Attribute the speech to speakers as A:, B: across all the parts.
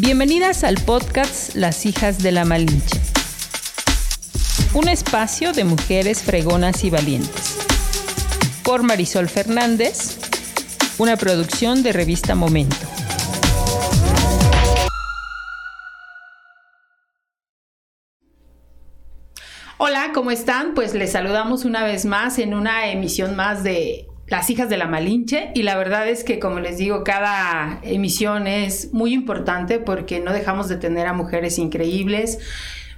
A: Bienvenidas al podcast Las hijas de la Malinche. Un espacio de mujeres fregonas y valientes. Por Marisol Fernández, una producción de revista Momento. Hola, ¿cómo están? Pues les saludamos una vez más en una emisión más de las hijas de la Malinche y la verdad es que como les digo cada emisión es muy importante porque no dejamos de tener a mujeres increíbles,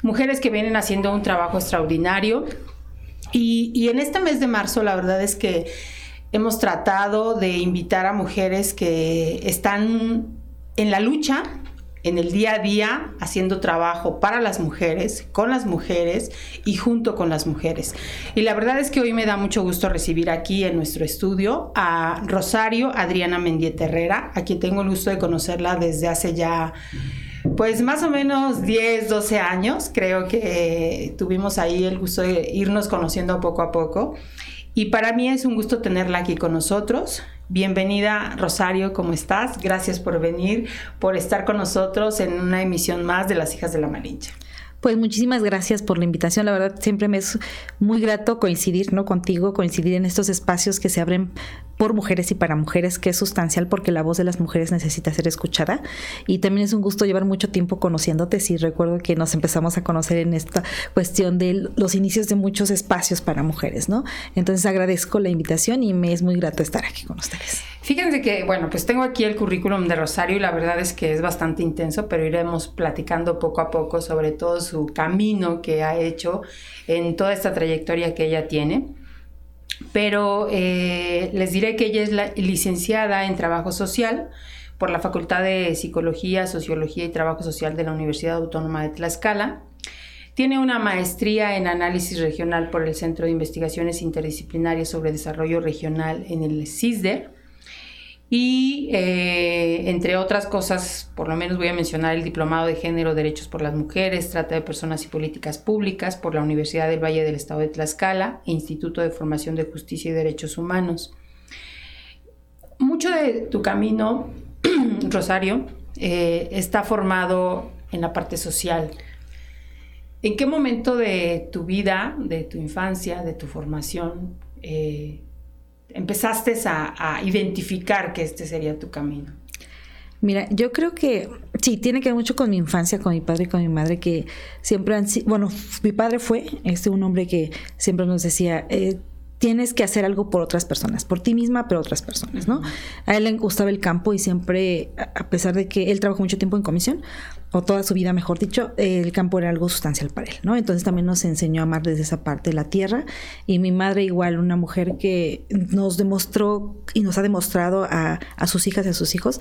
A: mujeres que vienen haciendo un trabajo extraordinario. Y, en este mes de marzo la verdad es que hemos tratado de invitar a mujeres que están en la lucha en el día a día haciendo trabajo para las mujeres, con las mujeres y junto con las mujeres. Y la verdad es que hoy me da mucho gusto recibir aquí en nuestro estudio a Rosario Adriana Mendieta Herrera, a quien tengo el gusto de conocerla desde hace ya pues más o menos 10, 12 años. Creo que tuvimos ahí el gusto de irnos conociendo poco a poco. Y para mí es un gusto tenerla aquí con nosotros. Bienvenida Rosario, ¿cómo estás? Gracias por venir, por estar con nosotros en una emisión más de Las Hijas de la Malinche.
B: Pues muchísimas gracias por la invitación. La verdad siempre me es muy grato coincidir, ¿no? Contigo, coincidir en estos espacios que se abren por mujeres y para mujeres, que es sustancial porque la voz de las mujeres necesita ser escuchada. Y también es un gusto llevar mucho tiempo conociéndote. Sí, recuerdo que nos empezamos a conocer en esta cuestión de los inicios de muchos espacios para mujeres, ¿no? Entonces agradezco la invitación y me es muy grato estar aquí con ustedes.
A: Fíjense que, bueno, pues tengo aquí el currículum de Rosario y la verdad es que es bastante intenso, pero iremos platicando poco a poco sobre todo su camino que ha hecho en toda esta trayectoria que ella tiene. Pero eh, les diré que ella es licenciada en Trabajo Social por la Facultad de Psicología, Sociología y Trabajo Social de la Universidad Autónoma de Tlaxcala. Tiene una maestría en análisis regional por el Centro de Investigaciones Interdisciplinarias sobre Desarrollo Regional en el CISDER y eh, entre otras cosas, por lo menos voy a mencionar el Diplomado de Género, Derechos por las Mujeres, Trata de Personas y Políticas Públicas por la Universidad del Valle del Estado de Tlaxcala e Instituto de Formación de Justicia y Derechos Humanos. Mucho de tu camino, Rosario, eh, está formado en la parte social. ¿En qué momento de tu vida, de tu infancia, de tu formación, eh, empezaste a, identificar que este sería tu camino?
B: Mira, yo creo que sí, tiene que ver mucho con mi infancia, con mi padre y con mi madre, que siempre han sido, bueno, mi padre fue este, un hombre que siempre nos decía, eh, tienes que hacer algo por otras personas, por ti misma, pero otras personas, ¿no? A él le gustaba el campo y siempre, a pesar de que él trabajó mucho tiempo en comisión, o toda su vida, mejor dicho, el campo era algo sustancial para él, ¿no? Entonces también nos enseñó a amar desde esa parte de la tierra y mi madre igual, una mujer que nos demostró y nos ha demostrado a, a sus hijas y a sus hijos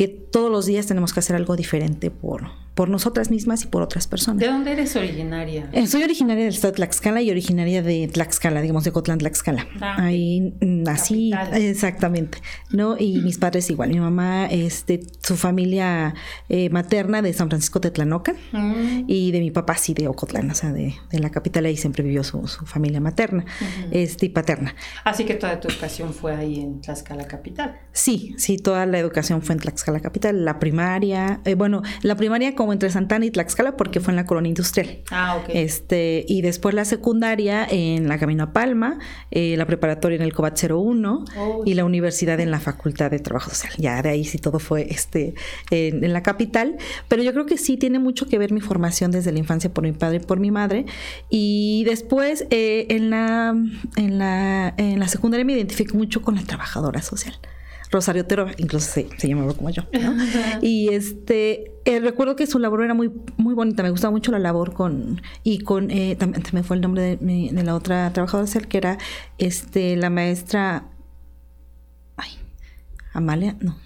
B: que todos los días tenemos que hacer algo diferente por, por nosotras mismas y por otras personas.
A: ¿De dónde eres originaria?
B: Eh, soy originaria del estado de Tlaxcala y originaria de Tlaxcala, digamos de Cotlán, Tlaxcala. Ah, Ahí nací, exactamente, ¿no? Y mis padres igual. Mi mamá, este, su familia eh, materna de San Francisco Tetlanoca mm. y de mi papá sí de Ocotlán, o sea, de, la capital ahí siempre vivió su, familia materna este, y paterna.
A: Así que toda tu educación fue ahí en Tlaxcala capital.
B: Sí, sí, toda la educación fue en Tlaxcala capital, la primaria, eh, bueno, la primaria como entre Santana y Tlaxcala porque fue en la colonia industrial.
A: Ah, ok.
B: Este, y después la secundaria en la Camino a Palma, eh, la preparatoria en el Cobat 01 y la universidad en la Facultad de Trabajo Social. Ya de ahí sí todo fue este, en, en la capital, pero yo creo que sí tiene mucho que ver mi formación desde la infancia por mi padre y por mi madre. Y después eh, en, la, en, la, en la secundaria me identifico mucho con la trabajadora social. Rosario Otero, incluso se, se llamaba como yo. y este eh, recuerdo que su labor era muy muy bonita, me gustaba mucho la labor con y con eh, también, me fue el nombre de, de, la otra trabajadora social que era este la maestra ay Amalia, no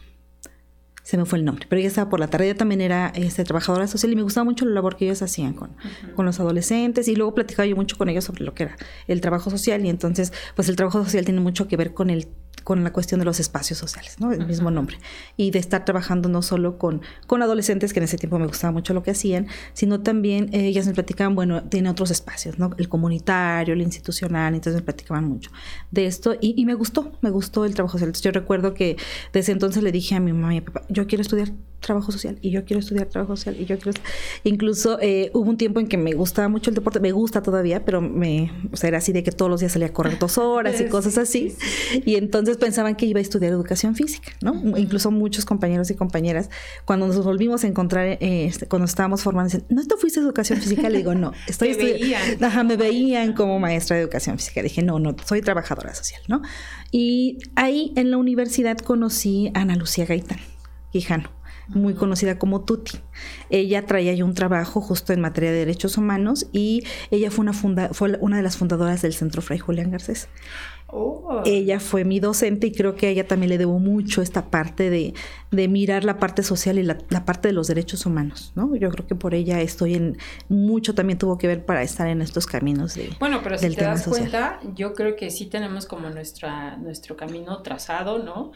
B: se me fue el nombre, pero ella estaba por la tarde, ella también era este, trabajadora social y me gustaba mucho la labor que ellos hacían con, con los adolescentes y luego platicaba yo mucho con ellos sobre lo que era el trabajo social y entonces pues el trabajo social tiene mucho que ver con el con la cuestión de los espacios sociales, ¿no? El mismo nombre. Y de estar trabajando no solo con, con adolescentes, que en ese tiempo me gustaba mucho lo que hacían, sino también eh, ellas me platicaban, bueno, tiene otros espacios, ¿no? El comunitario, el institucional, entonces me platicaban mucho de esto y, y me gustó, me gustó el trabajo social. Entonces, yo recuerdo que desde entonces le dije a mi mamá y a mi papá, yo quiero estudiar trabajo social y yo quiero estudiar trabajo social y yo quiero incluso eh, hubo un tiempo en que me gustaba mucho el deporte me gusta todavía pero me o sea era así de que todos los días salía a correr dos horas y cosas así y entonces pensaban que iba a estudiar educación física no incluso muchos compañeros y compañeras cuando nos volvimos a encontrar eh, este, cuando estábamos formando dicen no esto fuiste educación física le digo no estoy estudiando ajá me veían como maestra de educación física. Dije no no soy trabajadora social no y ahí en la universidad conocí a Ana Lucía Gaitán Quijano muy conocida como Tuti. Ella traía ya un trabajo justo en materia de derechos humanos y ella fue una, funda fue una de las fundadoras del Centro Fray Julián Garcés. Oh. Ella fue mi docente y creo que a ella también le debo mucho esta parte de, de mirar la parte social y la, la, parte de los derechos humanos, ¿no? Yo creo que por ella estoy en mucho también tuvo que ver para estar en estos caminos de
A: Bueno, pero si te das cuenta, yo creo que sí tenemos como nuestra nuestro camino trazado, ¿no?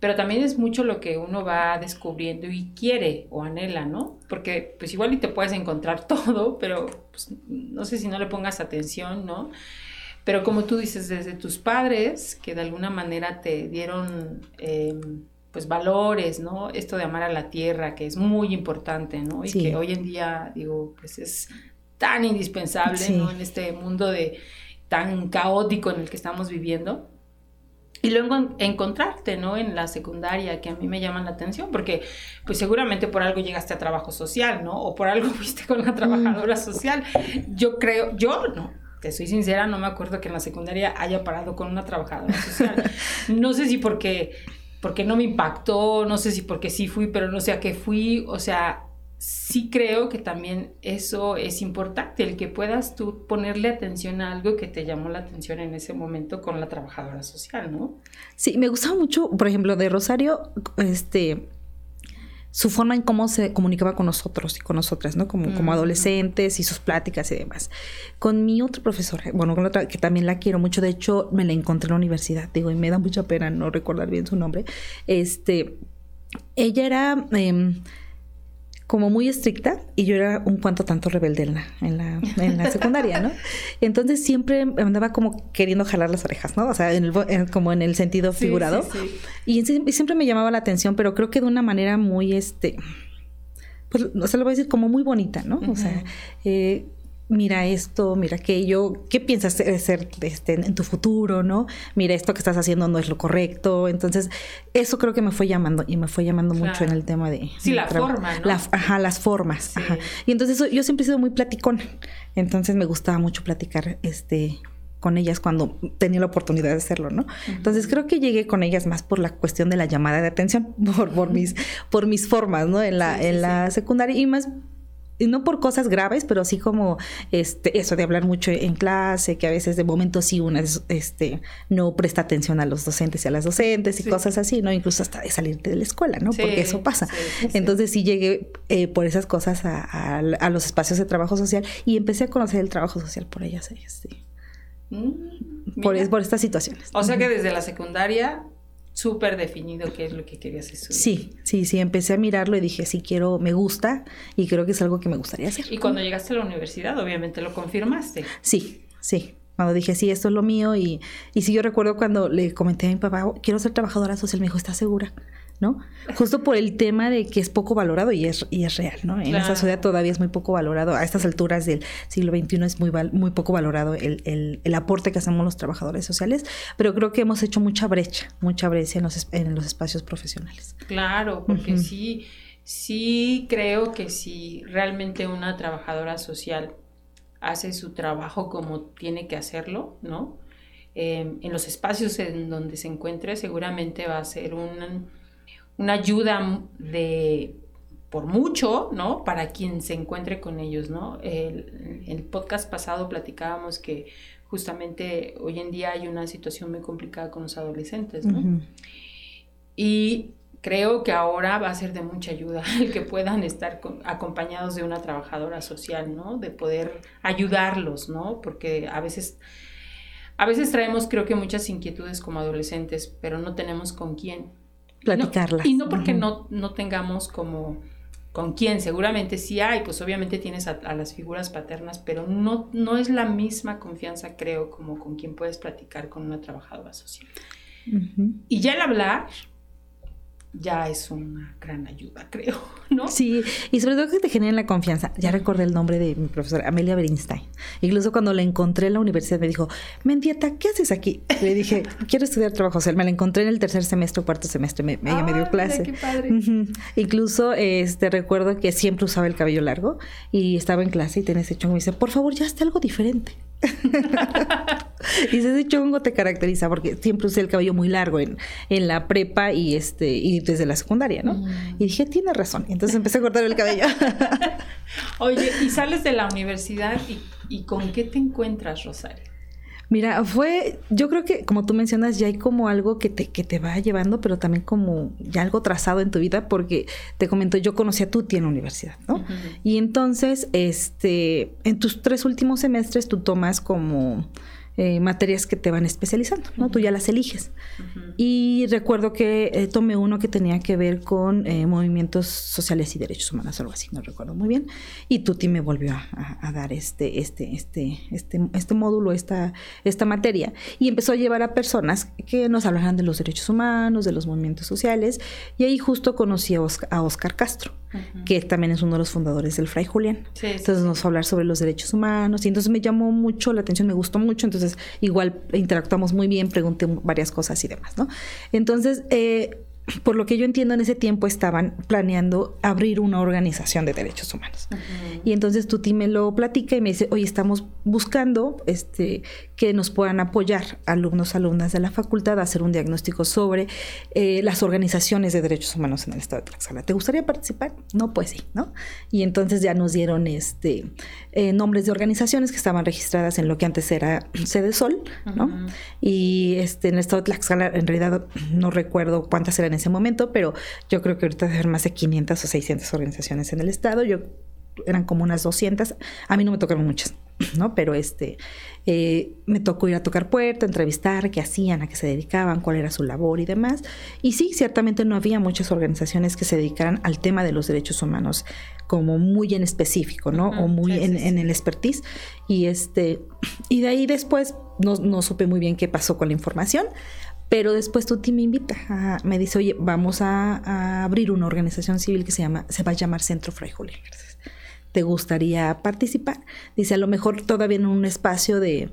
A: pero también es mucho lo que uno va descubriendo y quiere o anhela, ¿no? Porque pues igual y te puedes encontrar todo, pero pues, no sé si no le pongas atención, ¿no? Pero como tú dices, desde tus padres, que de alguna manera te dieron em, pues valores, ¿no? Esto de amar a la tierra, que es muy importante, ¿no? Y que hoy en día, digo, pues es tan indispensable, ¿no? En este mundo de tan caótico en el que estamos viviendo y luego encontrarte, ¿no? En la secundaria, que a mí me llaman la atención, porque pues seguramente por algo llegaste a trabajo social, ¿no? O por algo fuiste con una trabajadora mm. social. Yo creo, yo no, te soy sincera, no me acuerdo que en la secundaria haya parado con una trabajadora social. No sé si porque, porque no me impactó, no sé si porque sí fui, pero no sé a qué fui, o sea, sí creo que también eso es importante, el que puedas tú ponerle atención a algo que te llamó la atención en ese momento con la trabajadora social, ¿no?
B: Sí, me gustaba mucho, por ejemplo, de Rosario, este su forma en cómo se comunicaba con nosotros y con nosotras, ¿no? Como, como adolescentes y sus pláticas y demás. Con mi otra profesora, bueno, con otra que también la quiero mucho, de hecho me la encontré en la universidad, digo, y me da mucha pena no recordar bien su nombre. Este, ella era... Em, como muy estricta y yo era un cuanto tanto rebelde en la, en la, en la secundaria, ¿no? Entonces siempre andaba como queriendo jalar las orejas, ¿no? O sea, en el, como en el sentido figurado. Y, siempre me llamaba la atención, pero creo que de una manera muy, este, pues, o sea, lo voy a decir como muy bonita, ¿no? O sea, eh, mira esto, mira aquello, ¿qué piensas ser este, en tu futuro, no? Mira, esto que estás haciendo no es lo correcto. Entonces, eso creo que me fue llamando y me fue llamando mucho en el tema de...
A: Sí, la forma, ¿no?
B: ajá, las formas. Ajá. Y entonces yo siempre he sido muy platicona. Entonces me gustaba mucho platicar este con ellas cuando tenía la oportunidad de hacerlo, ¿no? Entonces creo que llegué con ellas más por la cuestión de la llamada de atención, por, por mis, por mis formas, ¿no? En la, en la secundaria y más no por cosas graves, pero sí como este, eso de hablar mucho en clase, que a veces de momento sí una este, no presta atención a los docentes y a las docentes y cosas así, ¿no? Incluso hasta de salirte de la escuela, ¿no? Porque eso pasa. Entonces sí llegué eh, por esas cosas a, los espacios de trabajo social y empecé a conocer el trabajo social por ellas, sí. Mm, por, por estas situaciones.
A: O sea que desde la secundaria súper definido qué es lo que querías estudiar.
B: Sí, sí, sí, empecé a mirarlo y dije, sí quiero, me gusta y creo que es algo que me gustaría hacer.
A: Y cuando llegaste a la universidad, obviamente lo confirmaste.
B: Sí, sí. Cuando dije, sí, esto es lo mío y, y sí, yo recuerdo cuando le comenté a mi papá, oh, quiero ser trabajadora social, me dijo, ¿estás segura? ¿No? Justo por el tema de que es poco valorado y es, y es real, ¿no? En esa sociedad todavía es muy poco valorado. A estas alturas del siglo XXI es muy, muy poco valorado el, el, aporte que hacemos los trabajadores sociales, pero creo que hemos hecho mucha brecha, mucha brecha en los, en los espacios profesionales.
A: Claro, porque sí, sí creo que si realmente una trabajadora social hace su trabajo como tiene que hacerlo, ¿no? Eh, en los espacios en donde se encuentre, seguramente va a ser un una ayuda de por mucho, ¿no? Para quien se encuentre con ellos, ¿no? El, el podcast pasado platicábamos que justamente hoy en día hay una situación muy complicada con los adolescentes, ¿no? Y creo que ahora va a ser de mucha ayuda el que puedan estar acompañados de una trabajadora social, ¿no? De poder ayudarlos, ¿no? Porque a veces a veces traemos creo que muchas inquietudes como adolescentes, pero no tenemos con quién.
B: Platicarlas.
A: Y no, porque no, no tengamos como con quién, seguramente sí hay, pues obviamente tienes a, las figuras paternas, pero no, no es la misma confianza, creo, como con quien puedes platicar con una trabajadora social. Y ya el hablar, ya es una gran ayuda, creo, ¿no?
B: Sí, y sobre todo que te generen la confianza. Ya recordé el nombre de mi profesora, Amelia Bernstein. Incluso cuando la encontré en la universidad me dijo, Mendieta, ¿qué haces aquí? Le dije, quiero estudiar trabajo social. Me la encontré en el tercer semestre o cuarto semestre, me, ella me dio clase.
A: Qué padre.
B: Incluso este, recuerdo que siempre usaba el cabello largo y estaba en clase y tenía ese chongo y me dice, por favor, ya está algo diferente. y ese chongo te caracteriza porque siempre usé el cabello muy largo en, en la prepa y este y desde la secundaria, ¿no? Y dije, tiene razón. Entonces empecé a cortar el cabello.
A: Oye, y sales de la universidad y, y ¿con qué te encuentras, Rosario?
B: Mira, fue, yo creo que como tú mencionas, ya hay como algo que te, que te va llevando, pero también como ya algo trazado en tu vida, porque te comento, yo conocí a Tuti en la universidad, ¿no? Y entonces, este, en tus tres últimos semestres tú tomas como eh, materias que te van especializando, ¿no? Tú ya las eliges. Y recuerdo que eh, tomé uno que tenía que ver con eh, movimientos sociales y derechos humanos, algo así, no recuerdo muy bien. Y Tuti me volvió a, dar este, este, este, este, este módulo, esta, esta materia. Y empezó a llevar a personas que nos hablaran de los derechos humanos, de los movimientos sociales. Y ahí justo conocí a Oscar, Castro, que también es uno de los fundadores del Fray Julián. entonces nos fue a hablar sobre los derechos humanos. Y entonces me llamó mucho la atención, me gustó mucho. Entonces igual interactuamos muy bien, pregunté varias cosas y demás, ¿no? Entonces, eh, por lo que yo entiendo, en ese tiempo estaban planeando abrir una organización de derechos humanos. Y entonces Tuti me lo platica y me dice, oye, estamos buscando este, que nos puedan apoyar alumnos, alumnas de la facultad a hacer un diagnóstico sobre eh, las organizaciones de derechos humanos en el estado de Tlaxcala. ¿Te gustaría participar? No, pues sí, ¿no? Y entonces ya nos dieron este, eh, nombres de organizaciones que estaban registradas en lo que antes era Sede Sol, ¿no? Y este, en el estado de Tlaxcala, en realidad no recuerdo cuántas eran ese momento, pero yo creo que ahorita debe haber más de 500 o 600 organizaciones en el estado. Yo eran como unas 200. A mí no me tocaron muchas, ¿no? Pero este, eh, me tocó ir a tocar puerta, entrevistar qué hacían, a qué se dedicaban, cuál era su labor y demás. Y sí, ciertamente no había muchas organizaciones que se dedicaran al tema de los derechos humanos como muy en específico, ¿no? o muy en, el expertise. Y, este, y de ahí después no, no supe muy bien qué pasó con la información, pero después Tuti me invita, me dice, oye, vamos a, abrir una organización civil que se llama, se va a llamar Centro Fray Julián ¿Te gustaría participar? Dice, a lo mejor todavía en un espacio de,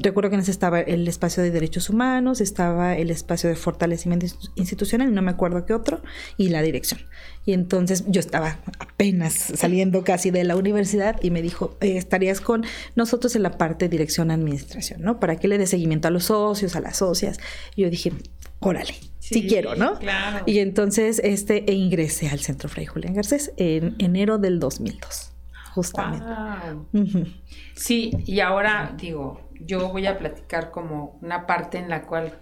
B: recuerdo que en ese estaba el espacio de derechos humanos, estaba el espacio de fortalecimiento institucional, y no me acuerdo qué otro, y la dirección. Y entonces yo estaba apenas saliendo casi de la universidad y me dijo, eh, estarías con nosotros en la parte de dirección administración, ¿no? Para que le dé seguimiento a los socios, a las socias. Y yo dije, órale, sí, quiero, ¿no?
A: Claro.
B: Y entonces este e ingresé al Centro Fray Julián Garcés en enero del 2002, justamente.
A: Sí, y ahora digo, yo voy a platicar como una parte en la cual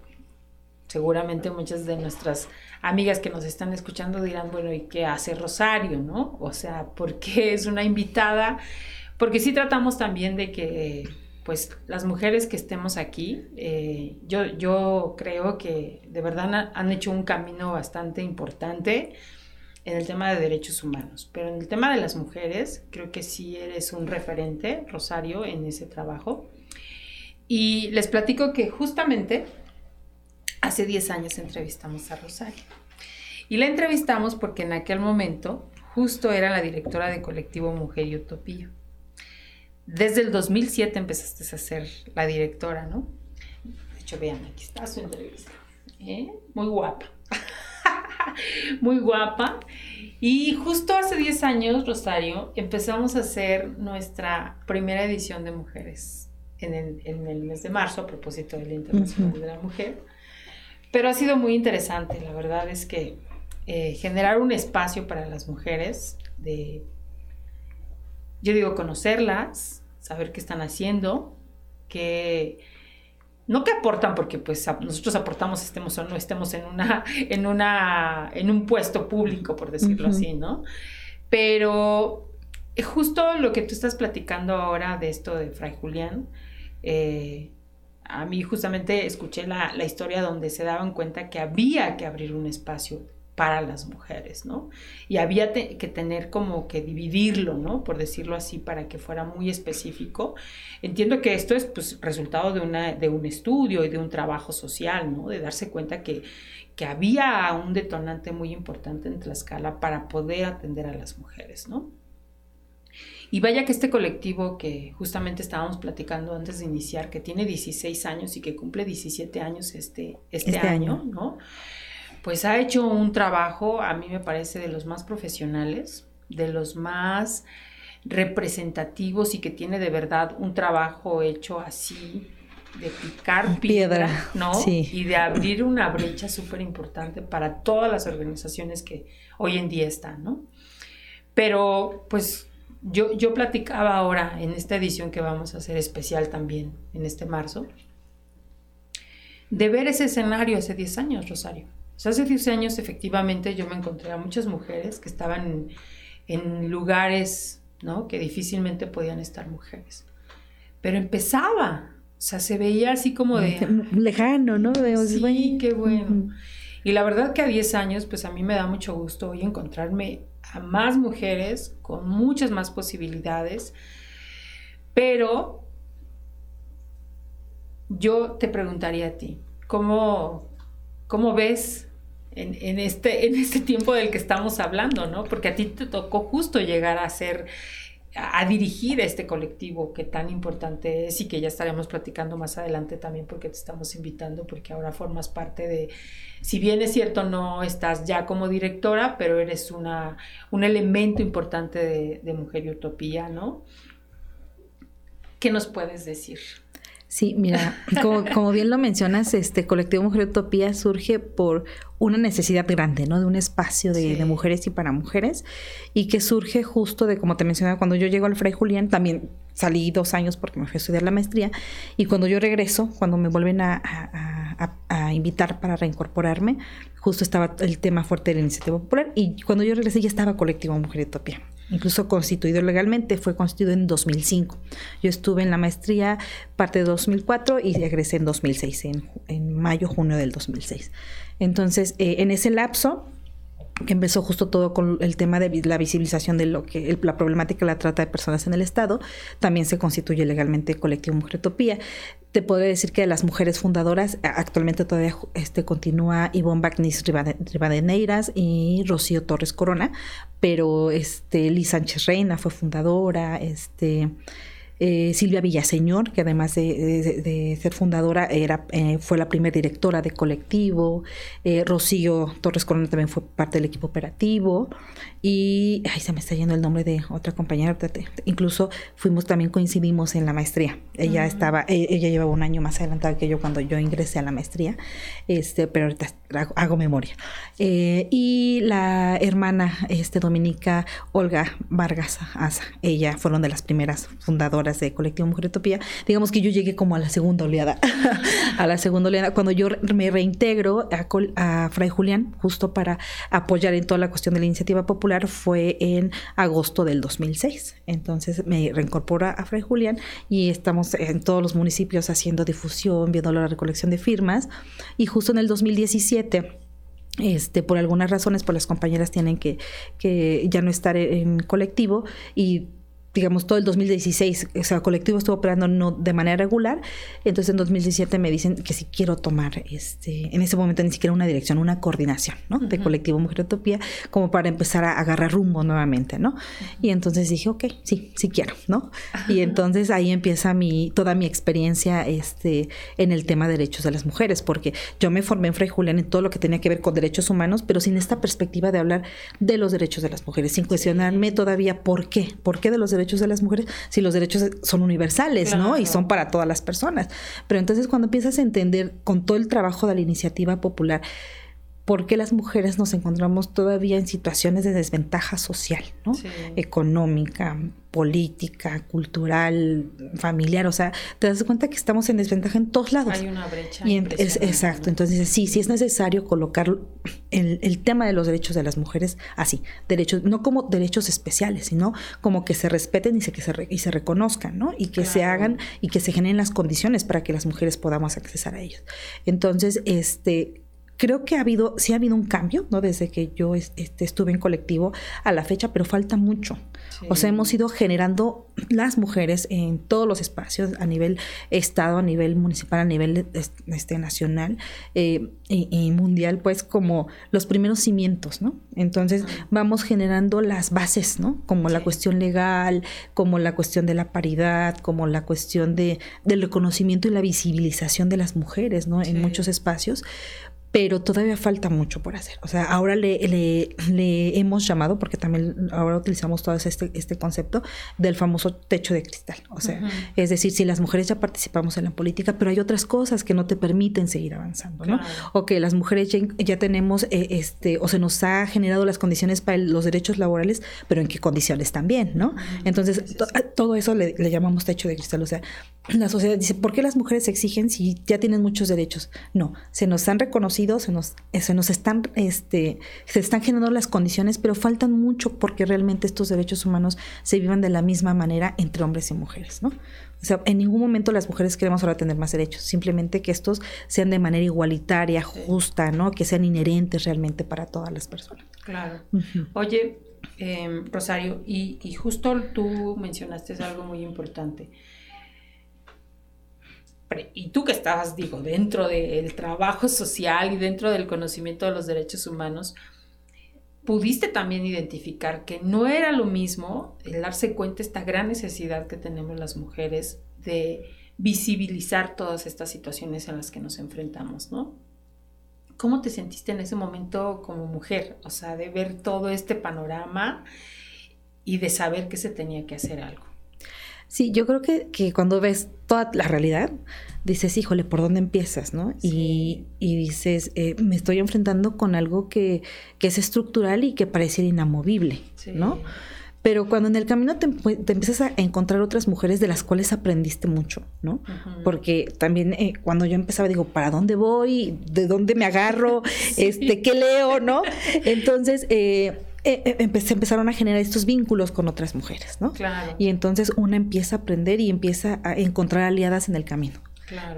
A: seguramente muchas de nuestras amigas que nos están escuchando dirán, bueno, ¿y qué hace Rosario, no? O sea, ¿por qué es una invitada? Porque sí tratamos también de que, pues, las mujeres que estemos aquí, eh, yo, yo creo que de verdad han hecho un camino bastante importante en el tema de derechos humanos, pero en el tema de las mujeres, creo que sí eres un referente, Rosario, en ese trabajo. Y les platico que justamente Hace 10 años entrevistamos a Rosario. Y la entrevistamos porque en aquel momento justo era la directora de colectivo Mujer y Utopía. Desde el 2007 empezaste a ser la directora, ¿no? De hecho, vean, aquí está su entrevista. ¿eh? Muy guapa. Muy guapa. Y justo hace 10 años, Rosario, empezamos a hacer nuestra primera edición de Mujeres en el, mes de marzo a propósito del Internacional de la Mujer. Pero ha sido muy interesante, la verdad es que eh, generar un espacio para las mujeres, de, yo digo, conocerlas, saber qué están haciendo, que no que aportan porque pues nosotros aportamos estemos o no estemos en una en una en un puesto público por decirlo así no pero justo lo que tú estás platicando ahora de esto de Fray Julián eh, a mí justamente escuché la, la historia donde se daban cuenta que había que abrir un espacio para las mujeres, ¿no? Y había que tener como que dividirlo, ¿no? Por decirlo así, para que fuera muy específico. Entiendo que esto es pues resultado de, una, de un estudio y de un trabajo social, ¿no? De darse cuenta que, que había un detonante muy importante en Tlaxcala para poder atender a las mujeres, ¿no? Y vaya que este colectivo que justamente estábamos platicando antes de iniciar, que tiene 16 años y que cumple 17 años este, este, este año, ¿no? Pues ha hecho un trabajo, a mí me parece, de los más profesionales, de los más representativos y que tiene de verdad un trabajo hecho así de picar piedra, ¿no? Y de abrir una brecha súper importante para todas las organizaciones que hoy en día están, ¿no? Pero pues yo, yo platicaba ahora en esta edición que vamos a hacer especial también en este marzo, de ver ese escenario hace 10 años, Rosario hace 10 años efectivamente yo me encontré a muchas mujeres que estaban en, lugares, ¿no? Que difícilmente podían estar mujeres. Pero empezaba, o sea, se veía así como de...
B: Lejano, ¿no?
A: sí, qué bueno. Y la verdad que a 10 años, pues a mí me da mucho gusto hoy encontrarme a más mujeres con muchas más posibilidades, pero yo te preguntaría a ti, ¿cómo, cómo ves en, este, en este tiempo del que estamos hablando, ¿no? Porque a ti te tocó justo llegar a ser, a, dirigir este colectivo que tan importante es y que ya estaremos platicando más adelante también porque te estamos invitando, porque ahora formas parte de, si bien es cierto, no estás ya como directora, pero eres una, un elemento importante de Mujer y Utopía, ¿no? ¿Qué nos puedes decir?
B: Sí, mira, como, bien lo mencionas, este colectivo Mujer Utopía surge por una necesidad grande, ¿no? De un espacio de, mujeres y para mujeres, y que surge justo de, como te mencionaba, cuando yo llego al Fray Julián, también salí dos años porque me fui a estudiar la maestría, y cuando yo regreso, cuando me vuelven a, a invitar para reincorporarme, justo estaba el tema fuerte de la iniciativa popular, y cuando yo regresé ya estaba colectivo Mujer Utopía incluso constituido legalmente, fue constituido en 2005. Yo estuve en la maestría parte de 2004 y egresé en 2006, en, mayo, junio del 2006. Entonces, eh, en ese lapso que empezó justo todo con el tema de la visibilización de lo que la problemática de la trata de personas en el Estado, también se constituye legalmente colectivo Mujeretopía. Te puedo decir que de las mujeres fundadoras, actualmente todavía este, continúa Ivonne Bagnis Rivadeneiras y Rocío Torres Corona, pero este, Liz Sánchez Reina fue fundadora, este, eh, Silvia Villaseñor, que además de, ser fundadora, era, eh, fue la primera directora de colectivo. Eh, Rocío Torres Corona también fue parte del equipo operativo. Y ay, se me está yendo el nombre de otra compañera. Incluso fuimos también coincidimos en la maestría. Ella estaba, e, ella llevaba un año más adelantada que yo cuando yo ingresé a la maestría. Este, pero ahorita hago, memoria. y la hermana este, dominica Olga Vargas Asa, ella fueron de las primeras fundadoras de Colectivo Mujer Utopía, digamos que yo llegué como a la segunda oleada, a la segunda oleada, cuando yo me reintegro a, Fray Julián, justo para apoyar en toda la cuestión de la iniciativa popular, fue en agosto del 2006. Entonces me reincorpora a Fray Julián y estamos en todos los municipios haciendo difusión, viendo la recolección de firmas, y justo en el 2017 este, por algunas razones, pues las compañeras tienen que, que ya no estar en colectivo y digamos, todo el 2016, o sea, colectivo estuvo operando no de manera regular, entonces en 2017 me dicen que si quiero tomar, este, en ese momento ni siquiera una dirección, una coordinación, ¿no? De colectivo Mujer Utopía, como para empezar a agarrar rumbo nuevamente, ¿no? Y entonces dije, ok, sí, sí quiero, ¿no? Y entonces ahí empieza mi, toda mi experiencia, este, en el tema de derechos de las mujeres, porque yo me formé en Fray Julián en todo lo que tenía que ver con derechos humanos, pero sin esta perspectiva de hablar de los derechos de las mujeres, sin cuestionarme todavía por qué, por qué de los derechos derechos de las mujeres si los derechos son universales, ¿no? Y son para todas las personas. Pero entonces cuando empiezas a entender con todo el trabajo de la iniciativa popular, por qué las mujeres nos encontramos todavía en situaciones de desventaja social, ¿no? Económica, política, cultural, familiar, o sea, te das cuenta que estamos en desventaja en todos lados.
A: Hay una brecha.
B: Y es, exacto, entonces sí, sí es necesario colocar el, el, tema de los derechos de las mujeres así, derechos, no como derechos especiales, sino como que se respeten y se, que se, y se reconozcan, ¿no? Y que se hagan y que se generen las condiciones para que las mujeres podamos accesar a ellos. Entonces, este, creo que ha habido, sí ha habido un cambio, ¿no? Desde que yo este, estuve en colectivo a la fecha, pero falta mucho. O sea, hemos ido generando las mujeres en todos los espacios, a nivel estado, a nivel municipal, a nivel este, nacional eh, y, mundial, pues como los primeros cimientos, ¿no? Entonces vamos generando las bases, ¿no? Como la cuestión legal, como la cuestión de la paridad, como la cuestión de, del reconocimiento y la visibilización de las mujeres, ¿no? En muchos espacios pero todavía falta mucho por hacer. O sea, ahora le, le, hemos llamado, porque también ahora utilizamos todo este, este concepto del famoso techo de cristal. O sea, es decir, si las mujeres ya participamos en la política, pero hay otras cosas que no te permiten seguir avanzando, ¿no? O que las mujeres ya, tenemos, eh, este, o se nos ha generado las condiciones para los derechos laborales, pero en qué condiciones también, ¿no? Entonces, todo eso le, le llamamos techo de cristal. O sea, la sociedad dice, ¿por qué las mujeres exigen si ya tienen muchos derechos? No, se nos han reconocido, se nos, eh, se nos están, este, se están generando las condiciones, pero faltan mucho porque realmente estos derechos humanos se vivan de la misma manera entre hombres y mujeres, ¿no? O sea, en ningún momento las mujeres queremos ahora tener más derechos, simplemente que estos sean de manera igualitaria, justa, ¿no? Que sean inherentes realmente para todas las personas.
A: Claro. Oye, em, Rosario, y, y justo tú mencionaste algo muy importante y tú que estabas, digo, dentro del trabajo social y dentro del conocimiento de los derechos humanos, pudiste también identificar que no era lo mismo el darse cuenta de esta gran necesidad que tenemos las mujeres de visibilizar todas estas situaciones en las que nos enfrentamos, ¿no? ¿Cómo te sentiste en ese momento como mujer? O sea, de ver todo este panorama y de saber que se tenía que hacer algo.
B: Sí, yo creo que, que, cuando ves toda la realidad, dices, híjole, ¿por dónde empiezas? ¿no? Y, y, dices, eh, me estoy enfrentando con algo que, que, es estructural y que parece inamovible, ¿no? Pero cuando en el camino te, te, empiezas a encontrar otras mujeres de las cuales aprendiste mucho, ¿no? Porque también eh, cuando yo empezaba digo, ¿para dónde voy? ¿De dónde me agarro? este, ¿Qué leo? ¿No? Entonces, eh, eh, eh se empezaron a generar estos vínculos con otras mujeres, ¿no?
A: Claro.
B: Y entonces una empieza a aprender y empieza a encontrar aliadas en el camino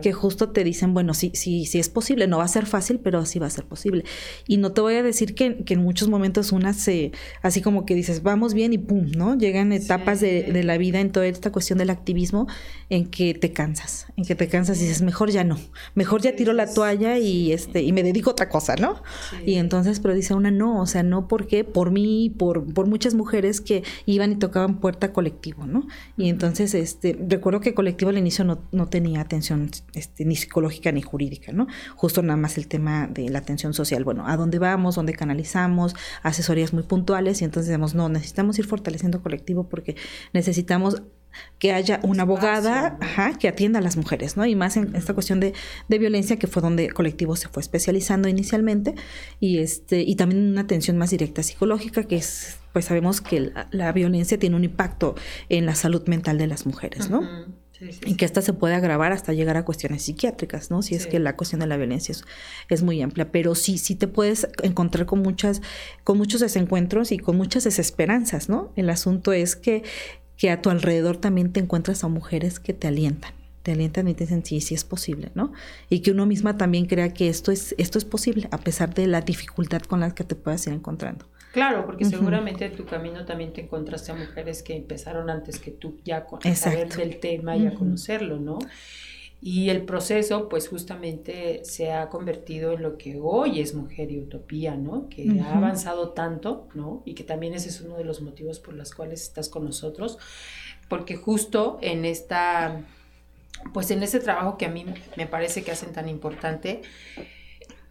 B: que justo te dicen, bueno, sí, sí, sí es posible, no va a ser fácil, pero sí va a ser posible. Y no te voy a decir que, en muchos momentos una se, así como que dices, vamos bien y pum, ¿no? Llegan etapas de, la vida en toda esta cuestión del activismo en que te cansas, en que te cansas y dices, mejor ya no, mejor ya tiro la toalla y, este, y me dedico a otra cosa, ¿no? Y entonces, pero dice una, no, o sea, no porque por mí, por, por muchas mujeres que iban y tocaban puerta colectivo, ¿no? Y entonces, este, recuerdo que colectivo al inicio no, no tenía atención este, ni psicológica ni jurídica, ¿no? Justo nada más el tema de la atención social, bueno, a dónde vamos, dónde canalizamos, asesorías muy puntuales y entonces decimos, no, necesitamos ir fortaleciendo colectivo porque necesitamos que haya una abogada que atienda a las mujeres, ¿no? Y más en esta cuestión de, violencia, que fue donde colectivo se fue especializando inicialmente, y este, y también una atención más directa psicológica, que es, pues sabemos que la, violencia tiene un impacto en la salud mental de las mujeres, ¿no? Y que esta se puede agravar hasta llegar a cuestiones psiquiátricas, ¿no? Si es que la cuestión de la violencia es, muy amplia, pero sí, sí te puedes encontrar con muchas, con muchos desencuentros y con muchas desesperanzas, ¿no? El asunto es que, que a tu alrededor también te encuentras a mujeres que te alientan te alientan y te dicen sí, sí es posible, ¿no? Y que uno misma también crea que esto es, esto es posible, a pesar de la dificultad con la que te puedas ir encontrando.
A: Claro, porque seguramente en tu camino también te encontraste a mujeres que empezaron antes que tú ya con, a saber del tema y a conocerlo, ¿no? Y el proceso, pues justamente se ha convertido en lo que hoy es Mujer y Utopía, ¿no? Que ha avanzado tanto, ¿no? Y que también ese es uno de los motivos por los cuales estás con nosotros, porque justo en esta, pues en ese trabajo que a mí me parece que hacen tan importante,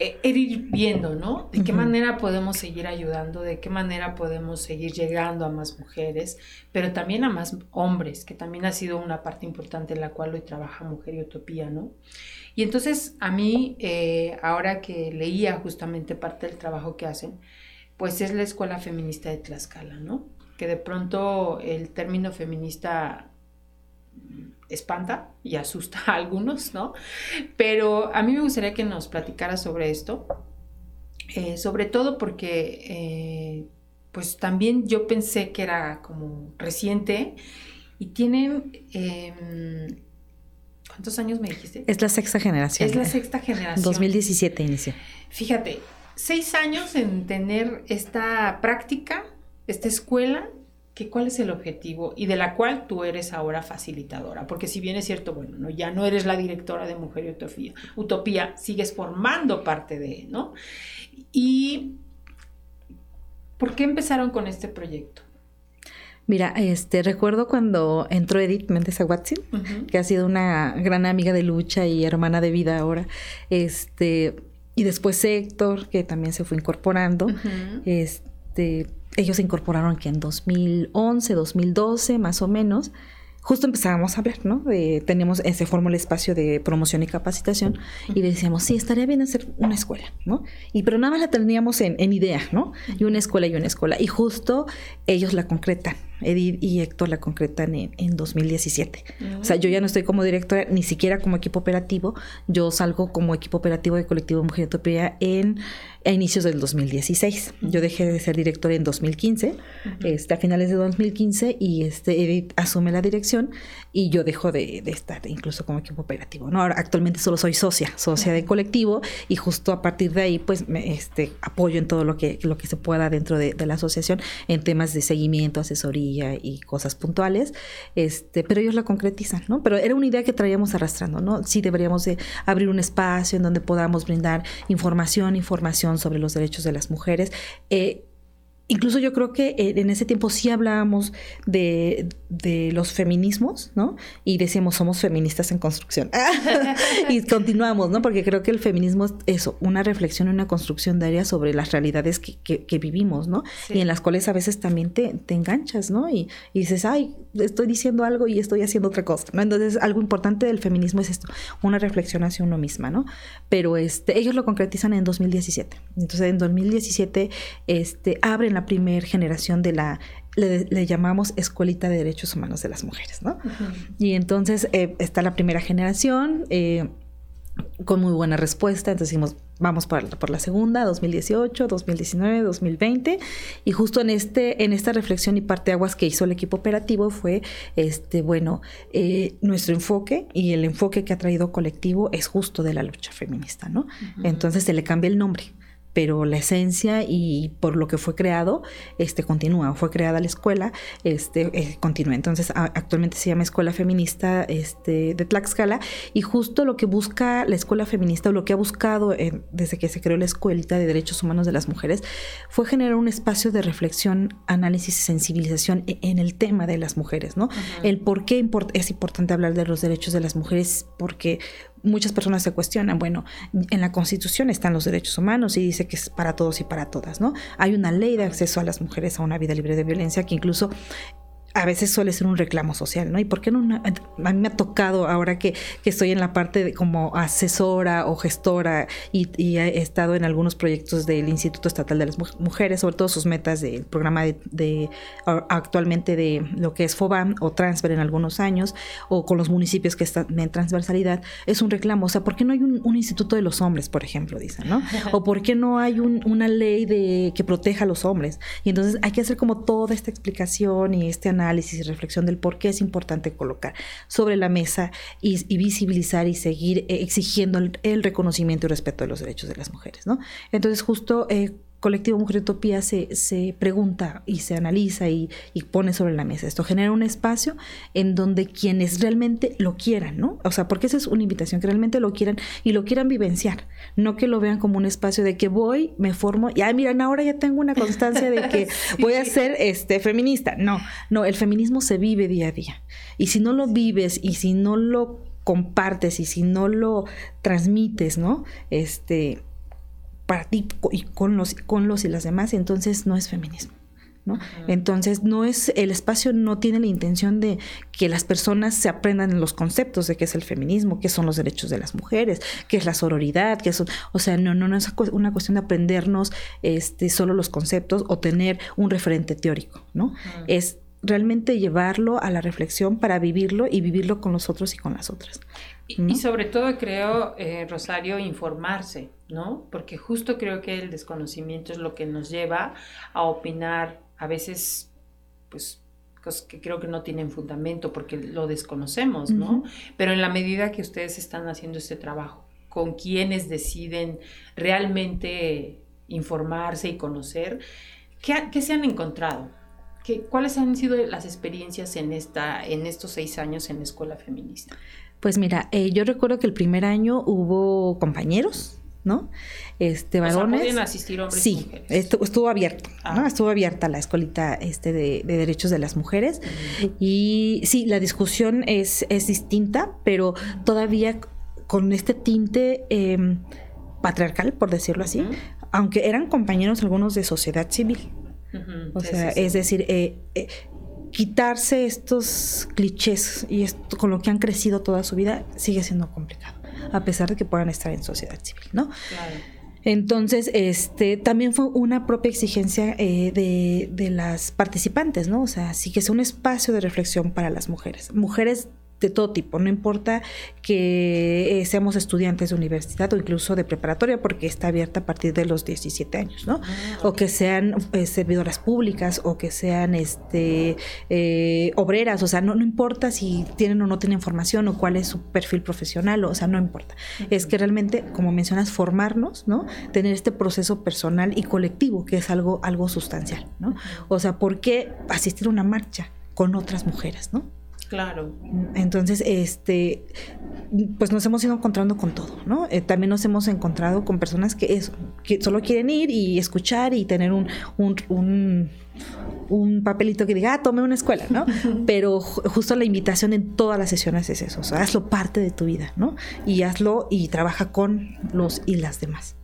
A: e, ir viendo, ¿no? De qué manera podemos seguir ayudando, de qué manera podemos seguir llegando a más mujeres, pero también a más hombres, que también ha sido una parte importante en la cual hoy trabaja Mujer y Utopía, ¿no? Y entonces a mí, eh, ahora que leía justamente parte del trabajo que hacen, pues es la Escuela Feminista de Tlaxcala, ¿no? Que de pronto el término feminista espanta y asusta a algunos, ¿no? Pero a mí me gustaría que nos platicara sobre esto, eh, sobre todo porque, eh, pues también yo pensé que era como reciente y tienen... Em, ¿Cuántos años me dijiste?
B: Es la sexta generación.
A: Es la sexta generación.
B: 2017 inició.
A: Fíjate, seis años en tener esta práctica, esta escuela, que cuál es el objetivo y de la cual tú eres ahora facilitadora, porque si bien es cierto, bueno, no, ya no eres la directora de Mujer y Utopía, Utopía sigues formando parte de, ¿no? Y ¿por qué empezaron con este proyecto?
B: Mira, este recuerdo cuando entró Edith Méndez Aguatzin, que ha sido una gran amiga de lucha y hermana de vida ahora, este y después Héctor, que también se fue incorporando, este ellos se incorporaron aquí en 2011, 2012, más o menos. Justo empezábamos a hablar, ¿no? Teníamos, se formó el espacio de promoción y capacitación y decíamos, sí, estaría bien hacer una escuela, ¿no? Y pero nada más la teníamos en, en idea, ¿no? Y una escuela y una escuela. Y justo ellos la concretan. Edith y Héctor la concretan en, en 2017. O sea, yo ya no estoy como directora, ni siquiera como equipo operativo, yo salgo como equipo operativo de Colectivo Mujer Utopía en, a inicios del 2016. Yo dejé de ser directora en 2015, este, a finales de 2015, y este, Edith asume la dirección y yo dejo de, de estar incluso como equipo operativo. ¿no? Ahora, actualmente solo soy socia, socia de colectivo, y justo a partir de ahí, pues, me, este, apoyo en todo lo que, lo que se pueda dentro de, de la asociación en temas de seguimiento, asesoría, y cosas puntuales, este, pero ellos la concretizan, ¿no? Pero era una idea que traíamos arrastrando, ¿no? Sí deberíamos de abrir un espacio en donde podamos brindar información, información sobre los derechos de las mujeres. Eh, Incluso yo creo que eh, en ese tiempo sí hablábamos de, los feminismos, ¿no? Y decíamos, somos feministas en construcción. y continuamos, ¿no? Porque creo que el feminismo es eso, una reflexión una construcción diaria sobre las realidades que, vivimos, ¿no? Y en las cuales a veces también te, enganchas, ¿no? Y, y, dices, ay, estoy diciendo algo y estoy haciendo otra cosa, ¿no? Entonces, algo importante del feminismo es esto, una reflexión hacia uno misma, ¿no? Pero este, ellos lo concretizan en 2017. Entonces, en 2017, este, abren la primera generación de la, le, llamamos Escuelita de Derechos Humanos de las Mujeres, ¿no? Y entonces eh, está la primera generación. Eh, con muy buena respuesta, entonces decimos, vamos por, por, la segunda, 2018, 2019, 2020, y justo en este, en esta reflexión y parte aguas que hizo el equipo operativo fue, este, bueno, eh, nuestro enfoque y el enfoque que ha traído colectivo es justo de la lucha feminista, ¿no? Entonces se le cambia el nombre pero la esencia y por lo que fue creado, este continúa. Fue creada la escuela, este eh, continúa. Entonces, actualmente se llama Escuela Feminista este, de Tlaxcala y justo lo que busca la escuela feminista o lo que ha buscado desde que se creó la Escuelita de Derechos Humanos de las Mujeres fue generar un espacio de reflexión, análisis y sensibilización e, en el tema de las mujeres, ¿no? El por qué es importante hablar de los derechos de las mujeres, porque muchas personas se cuestionan, bueno, en la Constitución están los derechos humanos y dice que es para todos y para todas, ¿no? Hay una ley de acceso a las mujeres a una vida libre de violencia que incluso a veces suele ser un reclamo social, ¿no? ¿Y por qué no? a mí me ha tocado ahora que, estoy en la parte de como asesora o gestora y, he estado en algunos proyectos del Instituto Estatal de las Mujeres, sobre todo sus metas del programa de, actualmente de lo que es FOBAM o Transfer en algunos años, o con los municipios que están en transversalidad, es un reclamo. O sea, ¿por qué no hay un, instituto de los hombres, por ejemplo, dicen, ¿no? O ¿por qué no hay una ley de que proteja a los hombres? Y entonces hay que hacer como toda esta explicación y este análisis análisis y reflexión del por qué es importante colocar sobre la mesa y, visibilizar y seguir eh, exigiendo el, reconocimiento y respeto de los derechos de las mujeres. ¿no? Entonces, justo eh, colectivo Mujer Utopía se, se pregunta y se analiza y, pone sobre la mesa. Esto genera un espacio en donde quienes realmente lo quieran, ¿no? O sea, porque esa es una invitación, que realmente lo quieran y lo quieran vivenciar, no que lo vean como un espacio de que voy, me formo y, ay, miren, ahora ya tengo una constancia de que voy a ser este, feminista. No, no, el feminismo se vive día a día. Y si no lo vives y si no lo compartes y si no lo transmites, ¿no? Este, para ti y con los, con los y las demás, entonces no es feminismo. ¿no? Entonces, no es, el espacio no tiene la intención de que las personas se aprendan los conceptos de qué es el feminismo, qué son los derechos de las mujeres, qué es la sororidad, qué son, o sea, no, no, no es una cuestión de aprendernos este, solo los conceptos o tener un referente teórico, ¿no? Es realmente llevarlo a la reflexión para vivirlo y vivirlo con los otros y con las otras.
A: Y, sobre todo creo, eh, Rosario, informarse, ¿no? Porque justo creo que el desconocimiento es lo que nos lleva a opinar a veces, pues, cosas que creo que no tienen fundamento porque lo desconocemos, ¿no? Pero en la medida que ustedes están haciendo este trabajo, con quienes deciden realmente informarse y conocer, ¿qué, se han encontrado? ¿Qué, ¿Cuáles han sido las experiencias en, esta, en estos seis años en la escuela feminista?
B: Pues mira, eh, yo recuerdo que el primer año hubo compañeros ¿no? Este, varones.
A: ¿pueden asistir hombres
B: sí, Estuvo, estuvo abierto, ¿no? Ah. Estuvo abierta la escuelita este de, derechos de las mujeres. Y sí, la discusión es, es distinta, pero todavía con este tinte em, patriarcal, por decirlo así, aunque eran compañeros algunos de sociedad civil. O sea, es decir, eh, eh, quitarse estos clichés y esto, con lo que han crecido toda su vida sigue siendo complicado a pesar de que puedan estar en sociedad civil, ¿no? Claro. Entonces, este, también fue una propia exigencia eh, de, de, las participantes, ¿no? O sea, sí que es un espacio de reflexión para las mujeres. Mujeres de todo tipo, no importa que eh, seamos estudiantes de universidad o incluso de preparatoria, porque está abierta a partir de los 17 años, ¿no? Ah, o que sean eh, servidoras públicas o que sean este, eh, obreras, o sea, no, no importa si tienen o no tienen formación o cuál es su perfil profesional, o sea, no importa. Es que realmente, como mencionas, formarnos, ¿no? Tener este proceso personal y colectivo, que es algo, algo sustancial, ¿no? O sea, ¿por qué asistir a una marcha con otras mujeres, ¿no?
A: Claro.
B: Entonces, este, pues nos hemos ido encontrando con todo, ¿no? Eh, también nos hemos encontrado con personas que, es, que solo quieren ir y escuchar y tener un, un, un, papelito que diga, ah, tome una escuela, ¿no? Pero justo la invitación en todas las sesiones es eso, o sea, hazlo parte de tu vida, ¿no? Y hazlo y trabaja con los y las demás.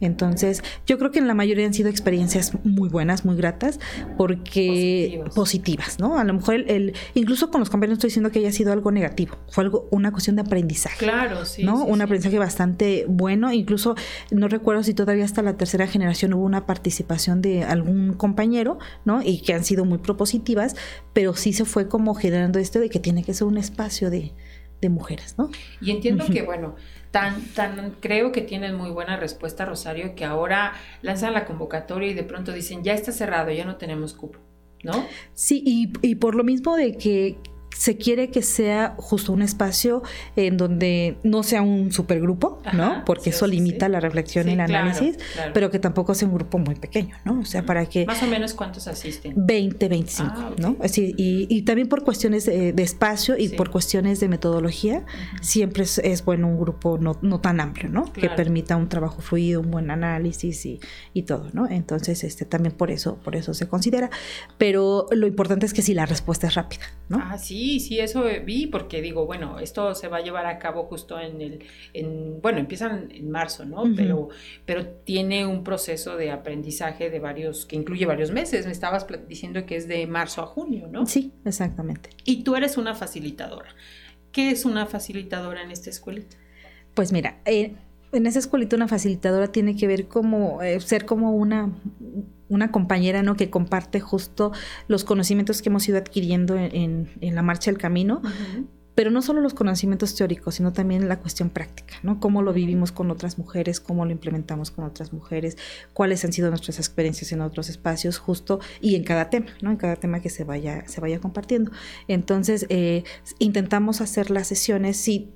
B: Entonces, yo creo que en la mayoría han sido experiencias muy buenas, muy gratas, porque positivas, ¿no? A lo mejor el, incluso con los compañeros estoy diciendo que haya sido algo negativo, fue algo una cuestión de aprendizaje.
A: Claro, sí.
B: ¿no? un aprendizaje bastante bueno, incluso no recuerdo si todavía hasta la tercera generación hubo una participación de algún compañero, ¿no? Y que han sido muy propositivas, pero sí se fue como generando esto de que tiene que ser un espacio de, de mujeres, ¿no?
A: Y entiendo que, bueno, tan, tan creo que tienen muy buena respuesta, Rosario, que ahora lanzan la convocatoria y de pronto dicen, ya está cerrado, ya no tenemos cupo, ¿no?
B: Sí, y, y por lo mismo de que se quiere que sea justo un espacio en donde no sea un supergrupo, ¿no? Porque eso limita la reflexión y el análisis, pero que tampoco sea un grupo muy pequeño, ¿no? O sea, para que...
A: Más o menos cuántos asisten.
B: 20, 25, ah, ¿no? y, y, también por cuestiones de, espacio y por cuestiones de metodología, siempre es, bueno un grupo no, no tan amplio, ¿no? Que permita un trabajo fluido, un buen análisis y, y, todo, ¿no? Entonces, este, también por eso, por eso se considera. Pero lo importante es que si la respuesta es rápida, ¿no?
A: Ah, sí Sí, sí, eso vi porque digo, bueno, esto se va a llevar a cabo justo en el, en, bueno, empiezan en marzo, ¿no? Pero, pero tiene un proceso de aprendizaje de varios, que incluye varios meses. Me estabas diciendo que es de marzo a junio, ¿no?
B: Sí, exactamente.
A: Y tú eres una facilitadora. ¿Qué es una facilitadora en esta escuelita?
B: Pues mira, eh, en esa escuelita una facilitadora tiene que ver como eh, ser como una una compañera ¿no? que comparte justo los conocimientos que hemos ido adquiriendo en, la marcha del camino, pero no solo los conocimientos teóricos, sino también la cuestión práctica, ¿no? Cómo lo vivimos con otras mujeres, cómo lo implementamos con otras mujeres, cuáles han sido nuestras experiencias en otros espacios, justo, y en cada tema, ¿no? En cada tema que se vaya, se vaya compartiendo. Entonces, eh, intentamos hacer las sesiones, sí,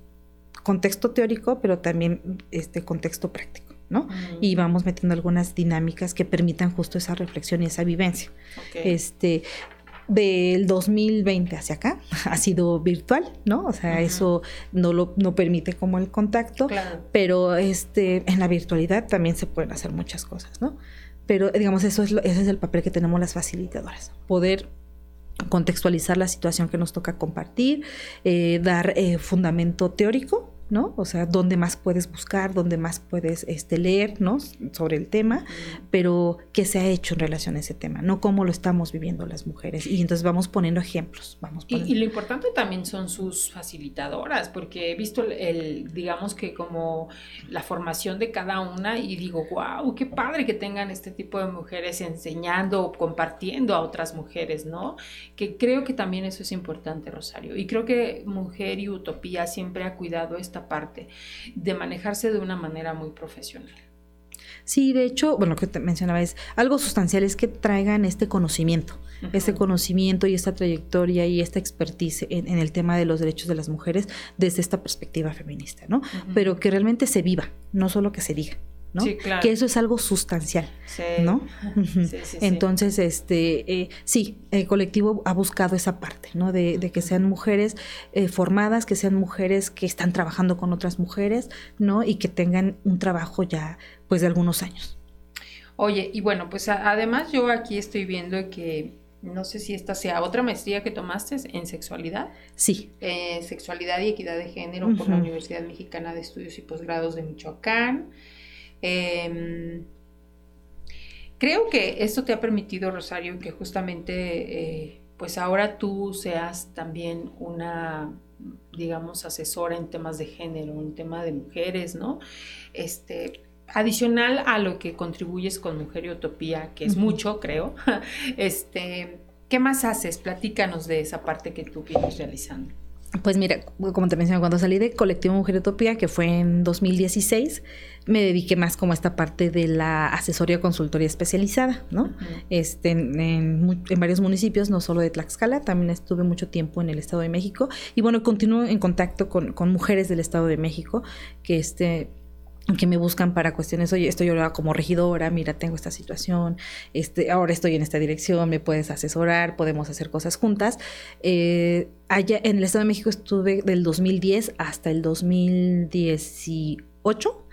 B: contexto teórico, pero también este contexto práctico. ¿No? Y vamos metiendo algunas dinámicas que permitan justo esa reflexión y esa vivencia. Este, del 2020 hacia acá ha sido virtual, ¿no? O sea, eso no lo no permite como el contacto, pero este en la virtualidad también se pueden hacer muchas cosas, ¿no? Pero digamos eso es ese es el papel que tenemos las facilitadoras, poder contextualizar la situación que nos toca compartir, eh, dar eh, fundamento teórico ¿no? O sea, dónde más puedes buscar, dónde más puedes este, leer, ¿no? Sobre el tema, pero qué se ha hecho en relación a ese tema, no cómo lo estamos viviendo las mujeres. Y entonces vamos poniendo ejemplos, vamos
A: Y, lo importante también son sus facilitadoras, porque he visto el, digamos que como la formación de cada una y digo, wow, qué padre que tengan este tipo de mujeres enseñando o compartiendo a otras mujeres, ¿no? Que creo que también eso es importante, Rosario. Y creo que Mujer y Utopía siempre ha cuidado esta parte, de manejarse de una manera muy profesional.
B: Sí, de hecho, bueno, lo que te mencionaba es algo sustancial es que traigan este conocimiento, este conocimiento y esta trayectoria y esta expertise en, el tema de los derechos de las mujeres desde esta perspectiva feminista, ¿no? Pero que realmente se viva, no solo que se diga. ¿No? Que eso es algo sustancial, ¿no? Entonces, este, eh, sí, el colectivo ha buscado esa parte, ¿no? De, que sean mujeres eh, formadas, que sean mujeres que están trabajando con otras mujeres, ¿no? Y que tengan un trabajo ya, pues, de algunos años.
A: Oye, y bueno, pues además yo aquí estoy viendo que no sé si esta sea otra maestría que tomaste en sexualidad.
B: Sí.
A: Eh, sexualidad y equidad de género por la Universidad Mexicana de Estudios y Posgrados de Michoacán. Em, creo que esto te ha permitido, Rosario, que justamente, eh, pues ahora tú seas también una, digamos, asesora en temas de género, en tema de mujeres, ¿no? Este, adicional a lo que contribuyes con Mujer y Utopía, que es mucho, creo, este, ¿qué más haces? Platícanos de esa parte que tú vienes realizando.
B: Pues mira, como te mencioné, cuando salí de Colectivo Mujer Utopía, que fue en 2016, me dediqué más como a esta parte de la asesoría consultoría especializada, ¿no? este, en, varios municipios, no solo de Tlaxcala, también estuve mucho tiempo en el Estado de México y bueno, continúo en contacto con, con mujeres del Estado de México que este, que me buscan para cuestiones, oye, estoy ahora como regidora, mira, tengo esta situación, este, ahora estoy en esta dirección, me puedes asesorar, podemos hacer cosas juntas. Eh, allá en el Estado de México estuve del 2010 hasta el 2018,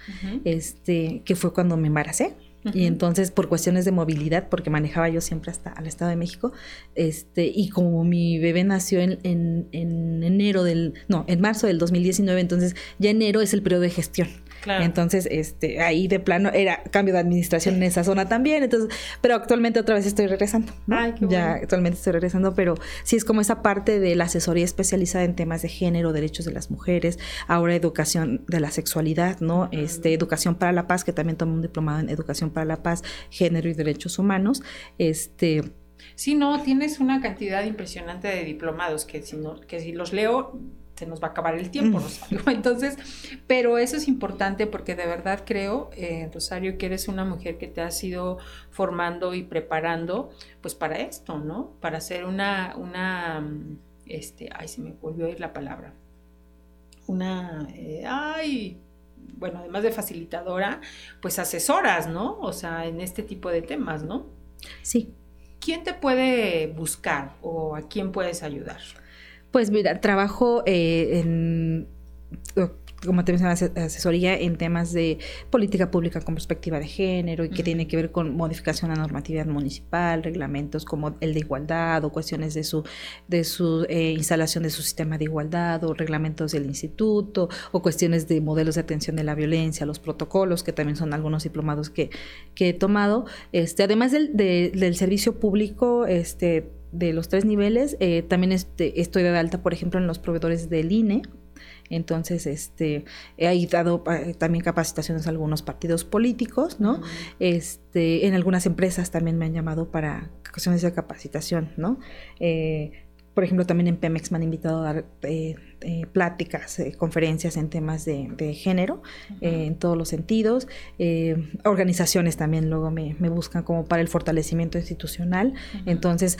B: este, que fue cuando me embaracé. Y entonces, por cuestiones de movilidad, porque manejaba yo siempre hasta al Estado de México, este, y como mi bebé nació en, en, en enero del, no, en marzo del 2019, entonces ya enero es el periodo de gestión. Entonces, este, ahí de plano era cambio de administración en esa zona también. Entonces, pero actualmente otra vez estoy regresando. Ya actualmente estoy regresando, pero sí es como esa parte de la asesoría especializada en temas de género, derechos de las mujeres, ahora educación de la sexualidad, ¿no? Este, educación para la paz, que también tomé un diplomado en educación para la paz, género y derechos humanos. Este.
A: Sí, no, tienes una cantidad impresionante de diplomados que si no, que si los leo se nos va a acabar el tiempo, Rosario. Entonces, pero eso es importante porque de verdad creo, eh, Rosario, que eres una mujer que te ha ido formando y preparando, pues para esto, ¿no? Para ser una, una, este, ay, se me volvió a ir la palabra. Una, eh, ay, bueno, además de facilitadora, pues asesoras, ¿no? O sea, en este tipo de temas, ¿no?
B: Sí.
A: ¿Quién te puede buscar o a quién puedes ayudar?
B: Pues mira, trabajo eh, en como te mencionaba, asesoría en temas de política pública con perspectiva de género y que tiene que ver con modificación a normatividad municipal, reglamentos como el de igualdad o cuestiones de su, de su eh, instalación de su sistema de igualdad o reglamentos del instituto o cuestiones de modelos de atención de la violencia, los protocolos, que también son algunos diplomados que, que he tomado. Este, además del, del servicio público, este, de los tres niveles. Eh, también este, estoy de alta, por ejemplo, en los proveedores del INE. Entonces, este, he dado eh, también capacitaciones a algunos partidos políticos, ¿no? Este, en algunas empresas también me han llamado para cuestiones de capacitación, ¿no? Eh, por ejemplo, también en Pemex me han invitado a dar pláticas, conferencias en temas de, género, en todos los sentidos. organizaciones también luego me, buscan como para el fortalecimiento institucional. Entonces,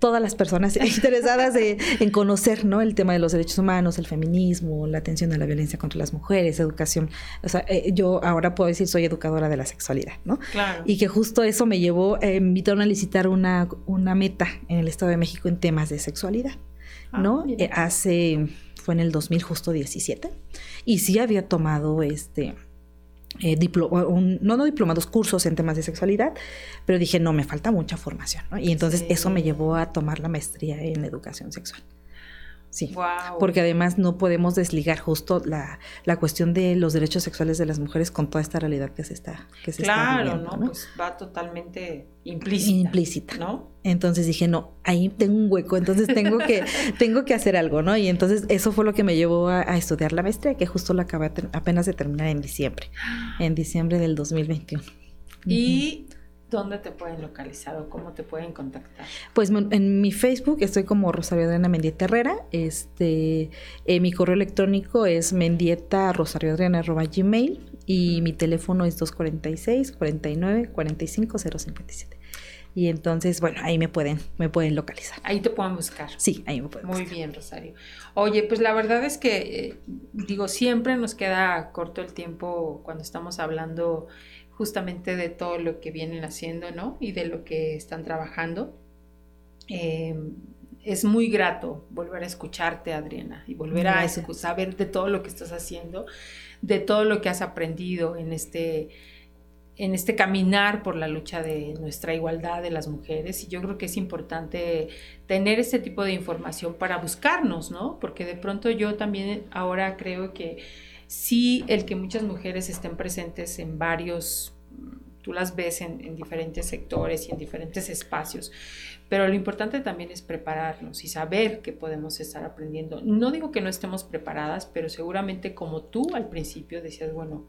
B: todas las personas interesadas en conocer ¿no? el tema de los derechos humanos, el feminismo, la atención a la violencia contra las mujeres, educación. O sea, eh, yo ahora puedo decir soy educadora de la sexualidad, ¿no?
A: Claro.
B: Y que justo eso me llevó, eh, me invitaron a licitar una, una meta en el Estado de México en temas de sexualidad, ah, ¿no? Eh, hace, fue en el 2000 justo 17, y sí había tomado este eh, no, no diplomados, cursos en temas de sexualidad, pero dije, no, me falta mucha formación, Y entonces eso me llevó a tomar la maestría en educación sexual. Sí, porque además no podemos desligar justo la, la, cuestión de los derechos sexuales de las mujeres con toda esta realidad que se está que se
A: claro, está viviendo, ¿no? Pues va totalmente implícita,
B: implícita, ¿no? Entonces dije, no, ahí tengo un hueco, entonces tengo que tengo que hacer algo, ¿no? Y entonces eso fue lo que me llevó a, estudiar la maestría, que justo lo acabé apenas de terminar en diciembre, en diciembre del 2021.
A: Y ¿Dónde te pueden localizar o cómo te pueden contactar?
B: Pues en mi Facebook estoy como Rosario Adriana Mendieta Herrera. Este, eh, mi correo electrónico es mendieta gmail y mi teléfono es 246 49 45 057. Y entonces, bueno, ahí me pueden, me pueden localizar.
A: Ahí te pueden buscar.
B: Sí, ahí me pueden
A: Muy bien, Rosario. Oye, pues la verdad es que, eh, digo, siempre nos queda corto el tiempo cuando estamos hablando justamente de todo lo que vienen haciendo, ¿no? Y de lo que están trabajando. Eh, es muy grato volver a escucharte, Adriana, y volver a saber de todo lo que estás haciendo, de todo lo que has aprendido en este, en este caminar por la lucha de nuestra igualdad de las mujeres. Y yo creo que es importante tener este tipo de información para buscarnos, ¿no? Porque de pronto yo también ahora creo que sí el que muchas mujeres estén presentes en varios, tú las ves en, diferentes sectores y en diferentes espacios, pero lo importante también es prepararnos y saber que podemos estar aprendiendo. No digo que no estemos preparadas, pero seguramente como tú al principio decías, bueno,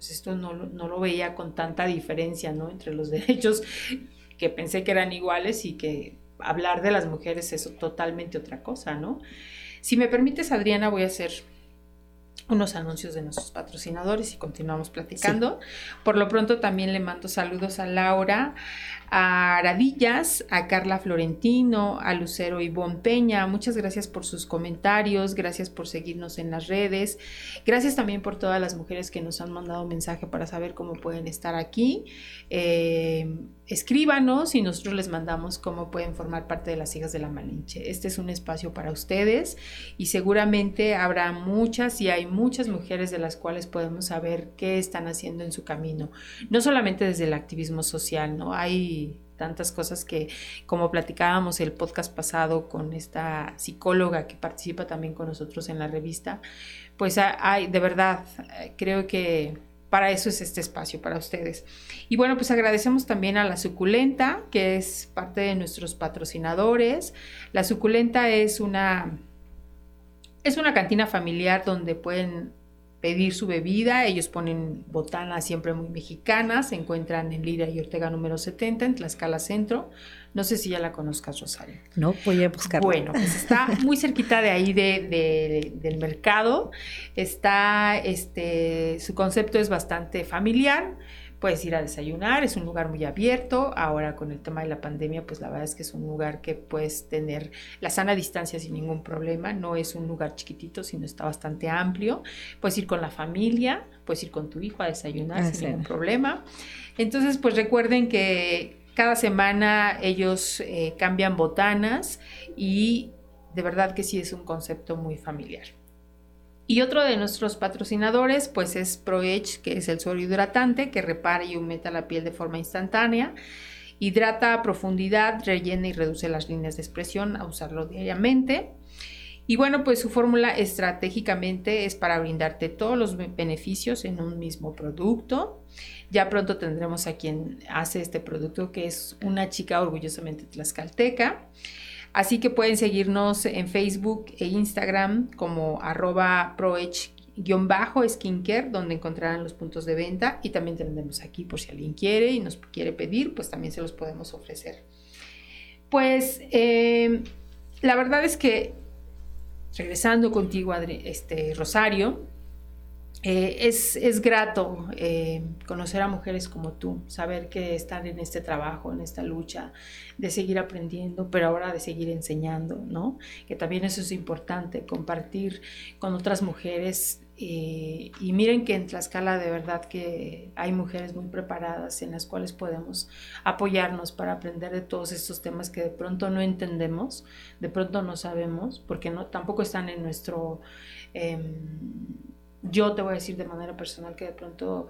A: pues esto no, no lo veía con tanta diferencia, ¿no? Entre los derechos que pensé que eran iguales y que hablar de las mujeres es totalmente otra cosa, ¿no? Si me permites, Adriana, voy a hacer unos anuncios de nuestros patrocinadores y continuamos platicando. Por lo pronto también le mando saludos a Laura, a Aradillas, a Carla Florentino, a Lucero Ivonne Peña. Muchas gracias por sus comentarios, gracias por seguirnos en las redes. Gracias también por todas las mujeres que nos han mandado mensaje para saber cómo pueden estar aquí. Eh, escríbanos y nosotros les mandamos cómo pueden formar parte de las hijas de la Malinche. Este es un espacio para ustedes y seguramente habrá muchas y hay muchas mujeres de las cuales podemos saber qué están haciendo en su camino. No solamente desde el activismo social, ¿no? Hay tantas cosas que, como platicábamos el podcast pasado con esta psicóloga que participa también con nosotros en la revista, pues hay, de verdad, creo que para eso es este espacio, para ustedes. Y bueno, pues agradecemos también a La Suculenta, que es parte de nuestros patrocinadores. La Suculenta es una, es una cantina familiar donde pueden pedir su bebida. Ellos ponen botanas siempre muy mexicanas. Se encuentran en Lira y Ortega número 70, en Tlaxcala Centro. No sé si ya la conozcas, Rosario.
B: No, voy a buscarla.
A: Bueno, pues está muy cerquita de ahí de, del mercado. Está, este, su concepto es bastante familiar puedes ir a desayunar, es un lugar muy abierto. Ahora con el tema de la pandemia, pues la verdad es que es un lugar que puedes tener la sana distancia sin ningún problema. No es un lugar chiquitito, sino está bastante amplio. Puedes ir con la familia, puedes ir con tu hijo a desayunar sin ningún problema. Entonces, pues recuerden que cada semana ellos eh, cambian botanas y de verdad que sí es un concepto muy familiar. Y otro de nuestros patrocinadores, pues es ProEdge, que es el suero hidratante que repara y humecta la piel de forma instantánea. Hidrata a profundidad, rellena y reduce las líneas de expresión a usarlo diariamente. Y bueno, pues su fórmula estratégicamente es para brindarte todos los beneficios en un mismo producto. Ya pronto tendremos a quien hace este producto, que es una chica orgullosamente tlaxcalteca. Así que pueden seguirnos en Facebook e Instagram como arroba proech-skincare, donde encontrarán los puntos de venta y también tendremos aquí por si alguien quiere y nos quiere pedir, pues también se los podemos ofrecer. Pues eh, la verdad es que, regresando contigo, este, Rosario, eh, es, grato eh, conocer a mujeres como tú, saber que están en este trabajo, en esta lucha, de seguir aprendiendo, pero ahora de seguir enseñando, ¿no? Que también eso es importante, compartir con otras mujeres. Eh, y miren que en Tlaxcala de verdad que hay mujeres muy preparadas en las cuales podemos apoyarnos para aprender de todos estos temas que de pronto no entendemos, de pronto no sabemos, porque no, tampoco están en nuestro... Yo te voy a decir de manera personal que de pronto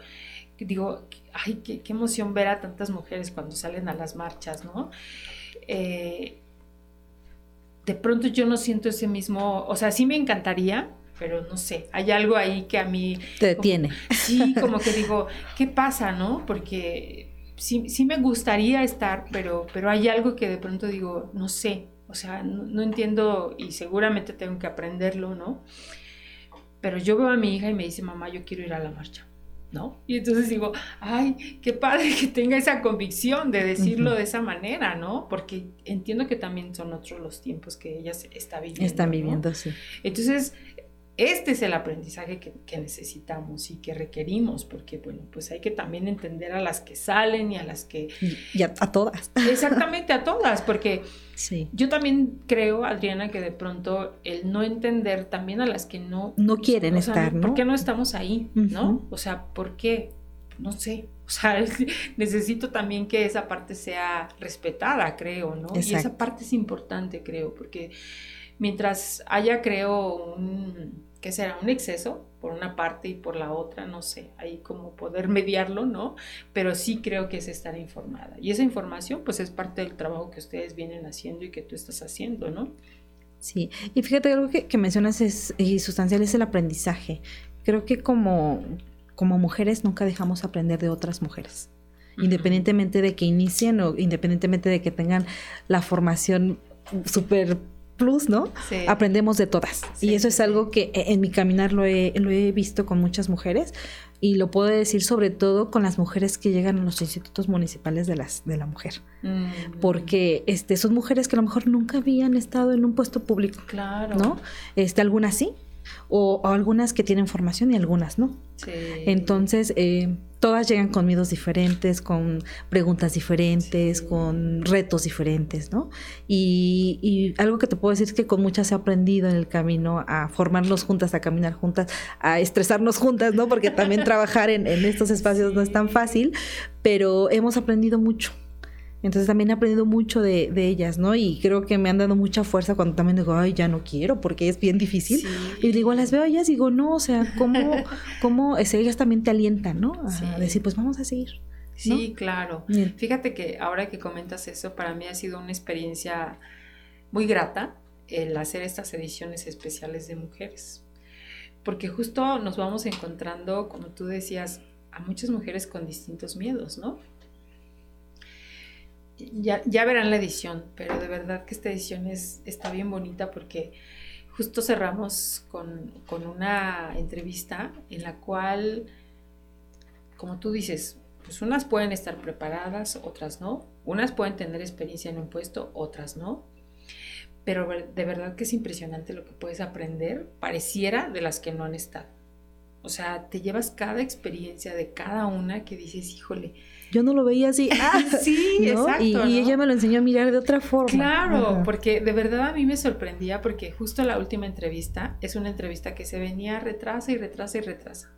A: digo, ay, qué, emoción ver a tantas mujeres cuando salen a las marchas, ¿no? Eh, de pronto yo no siento ese mismo, o sea, sí me encantaría, pero no sé, hay algo ahí que a mí...
B: Te detiene.
A: sí, como que digo, ¿qué pasa, no? Porque sí, sí me gustaría estar, pero, pero hay algo que de pronto digo, no sé, o sea, no, entiendo y seguramente tengo que aprenderlo, ¿no? Pero yo veo a mi hija y me dice, mamá, yo quiero ir a la marcha. ¿no? Y entonces digo, ay, qué padre que tenga esa convicción de decirlo de esa manera, ¿no? Porque entiendo que también son otros los tiempos que ella está viviendo.
B: Están viviendo, sí.
A: Entonces, este es el aprendizaje que, necesitamos y que requerimos, porque bueno, pues hay que también entender a las que salen y a las que...
B: Y a, todas.
A: Exactamente, a todas, porque sí. yo también creo, Adriana, que de pronto el no entender también a las que no...
B: No quieren estar, ¿no?
A: ¿Por qué no estamos ahí, no? O sea, ¿por qué? No sé. O sea, necesito también que esa parte sea respetada, creo, ¿no? Y esa parte es importante, creo, porque mientras haya, creo, un que será un exceso por una parte y por la otra, no sé, ahí como poder mediarlo, ¿no? Pero sí creo que es estar informada. Y esa información pues es parte del trabajo que ustedes vienen haciendo y que tú estás haciendo, ¿no?
B: Sí, y fíjate algo que, mencionas es, y sustancial es el aprendizaje. Creo que como, como mujeres nunca dejamos aprender de otras mujeres, independientemente de que inicien o independientemente de que tengan la formación súper plus, ¿no? Aprendemos de todas. y eso es algo que eh, en mi caminar lo he, lo he visto con muchas mujeres y lo puedo decir sobre todo con las mujeres que llegan a los institutos municipales de, las, de la mujer. Mm. Porque este, son mujeres que a lo mejor nunca habían estado en un puesto público. Claro. ¿No? Este, algunas sí, o, algunas que tienen formación y algunas no. Sí. Entonces, eh, todas llegan con miedos diferentes, con preguntas diferentes, con retos diferentes, ¿no? Y, algo que te puedo decir es que con muchas he aprendido en el camino a formarnos juntas, a caminar juntas, a estresarnos juntas, ¿no? Porque también trabajar en estos espacios no es tan fácil, pero hemos aprendido mucho. Entonces también he aprendido mucho de, ellas, ¿no? Y creo que me han dado mucha fuerza cuando también digo, ay, ya no quiero, porque es bien difícil. Y digo, las veo a ellas y digo, no, o sea, ¿cómo, cómo ellas también te alientan, ¿no? A decir, pues vamos a seguir.
A: Sí, claro. Fíjate que ahora que comentas eso, para mí ha sido una experiencia muy grata el hacer estas ediciones especiales de mujeres. Porque justo nos vamos encontrando, como tú decías, a muchas mujeres con distintos miedos, ¿no? Ya, verán la edición, pero de verdad que esta edición es, está bien bonita porque justo cerramos con, una entrevista en la cual, como tú dices, pues unas pueden estar preparadas, otras no. Unas pueden tener experiencia en un puesto, otras no. Pero de verdad que es impresionante lo que puedes aprender, pareciera de las que no han estado. O sea, te llevas cada experiencia de cada una que dices, híjole,
B: yo no lo veía así.
A: Ah, sí, exacto.
B: Y, ella me lo enseñó a mirar de otra forma.
A: Claro, porque de verdad a mí me sorprendía porque justo la última entrevista es una entrevista que se venía retrasa y retrasa y retrasa.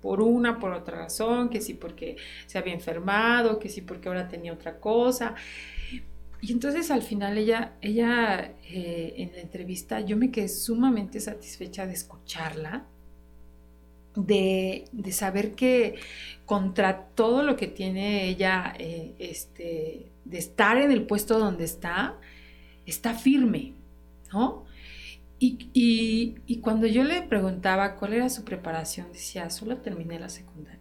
A: Por una, por otra razón, que sí porque se había enfermado, que sí porque ahora tenía otra cosa. Y entonces al final ella, ella eh, en la entrevista, yo me quedé sumamente satisfecha de escucharla de, saber que contra todo lo que tiene ella, eh, este, de estar en el puesto donde está, está firme, ¿no? Y, cuando yo le preguntaba cuál era su preparación, decía, solo terminé la secundaria.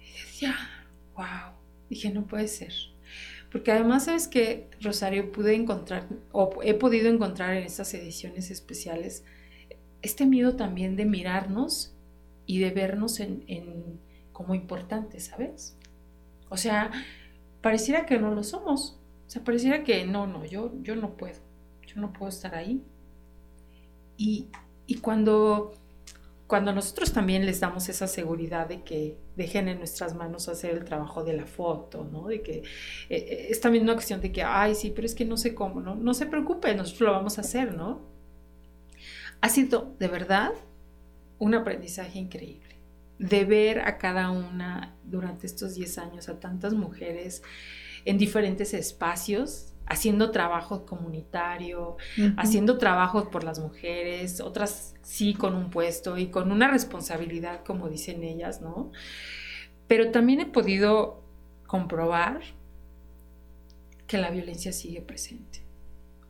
A: Y decía, wow, dije, no puede ser. Porque además, ¿sabes que Rosario? Pude encontrar, o he podido encontrar en estas ediciones especiales, este miedo también de mirarnos y de vernos en, como importantes, ¿sabes? O sea, pareciera que no lo somos. O sea, pareciera que no, no, yo, yo no puedo. Yo no puedo estar ahí. Y, cuando, cuando nosotros también les damos esa seguridad de que dejen en nuestras manos hacer el trabajo de la foto, ¿no? De que eh, eh, es también una cuestión de que, ay, sí, pero es que no sé cómo, ¿no? No se preocupe, nosotros lo vamos a hacer, ¿no? Ha sido de verdad un aprendizaje increíble de ver a cada una durante estos 10 años, a tantas mujeres en diferentes espacios, haciendo trabajo comunitario, haciendo trabajo por las mujeres, otras sí con un puesto y con una responsabilidad, como dicen ellas, ¿no? Pero también he podido comprobar que la violencia sigue presente.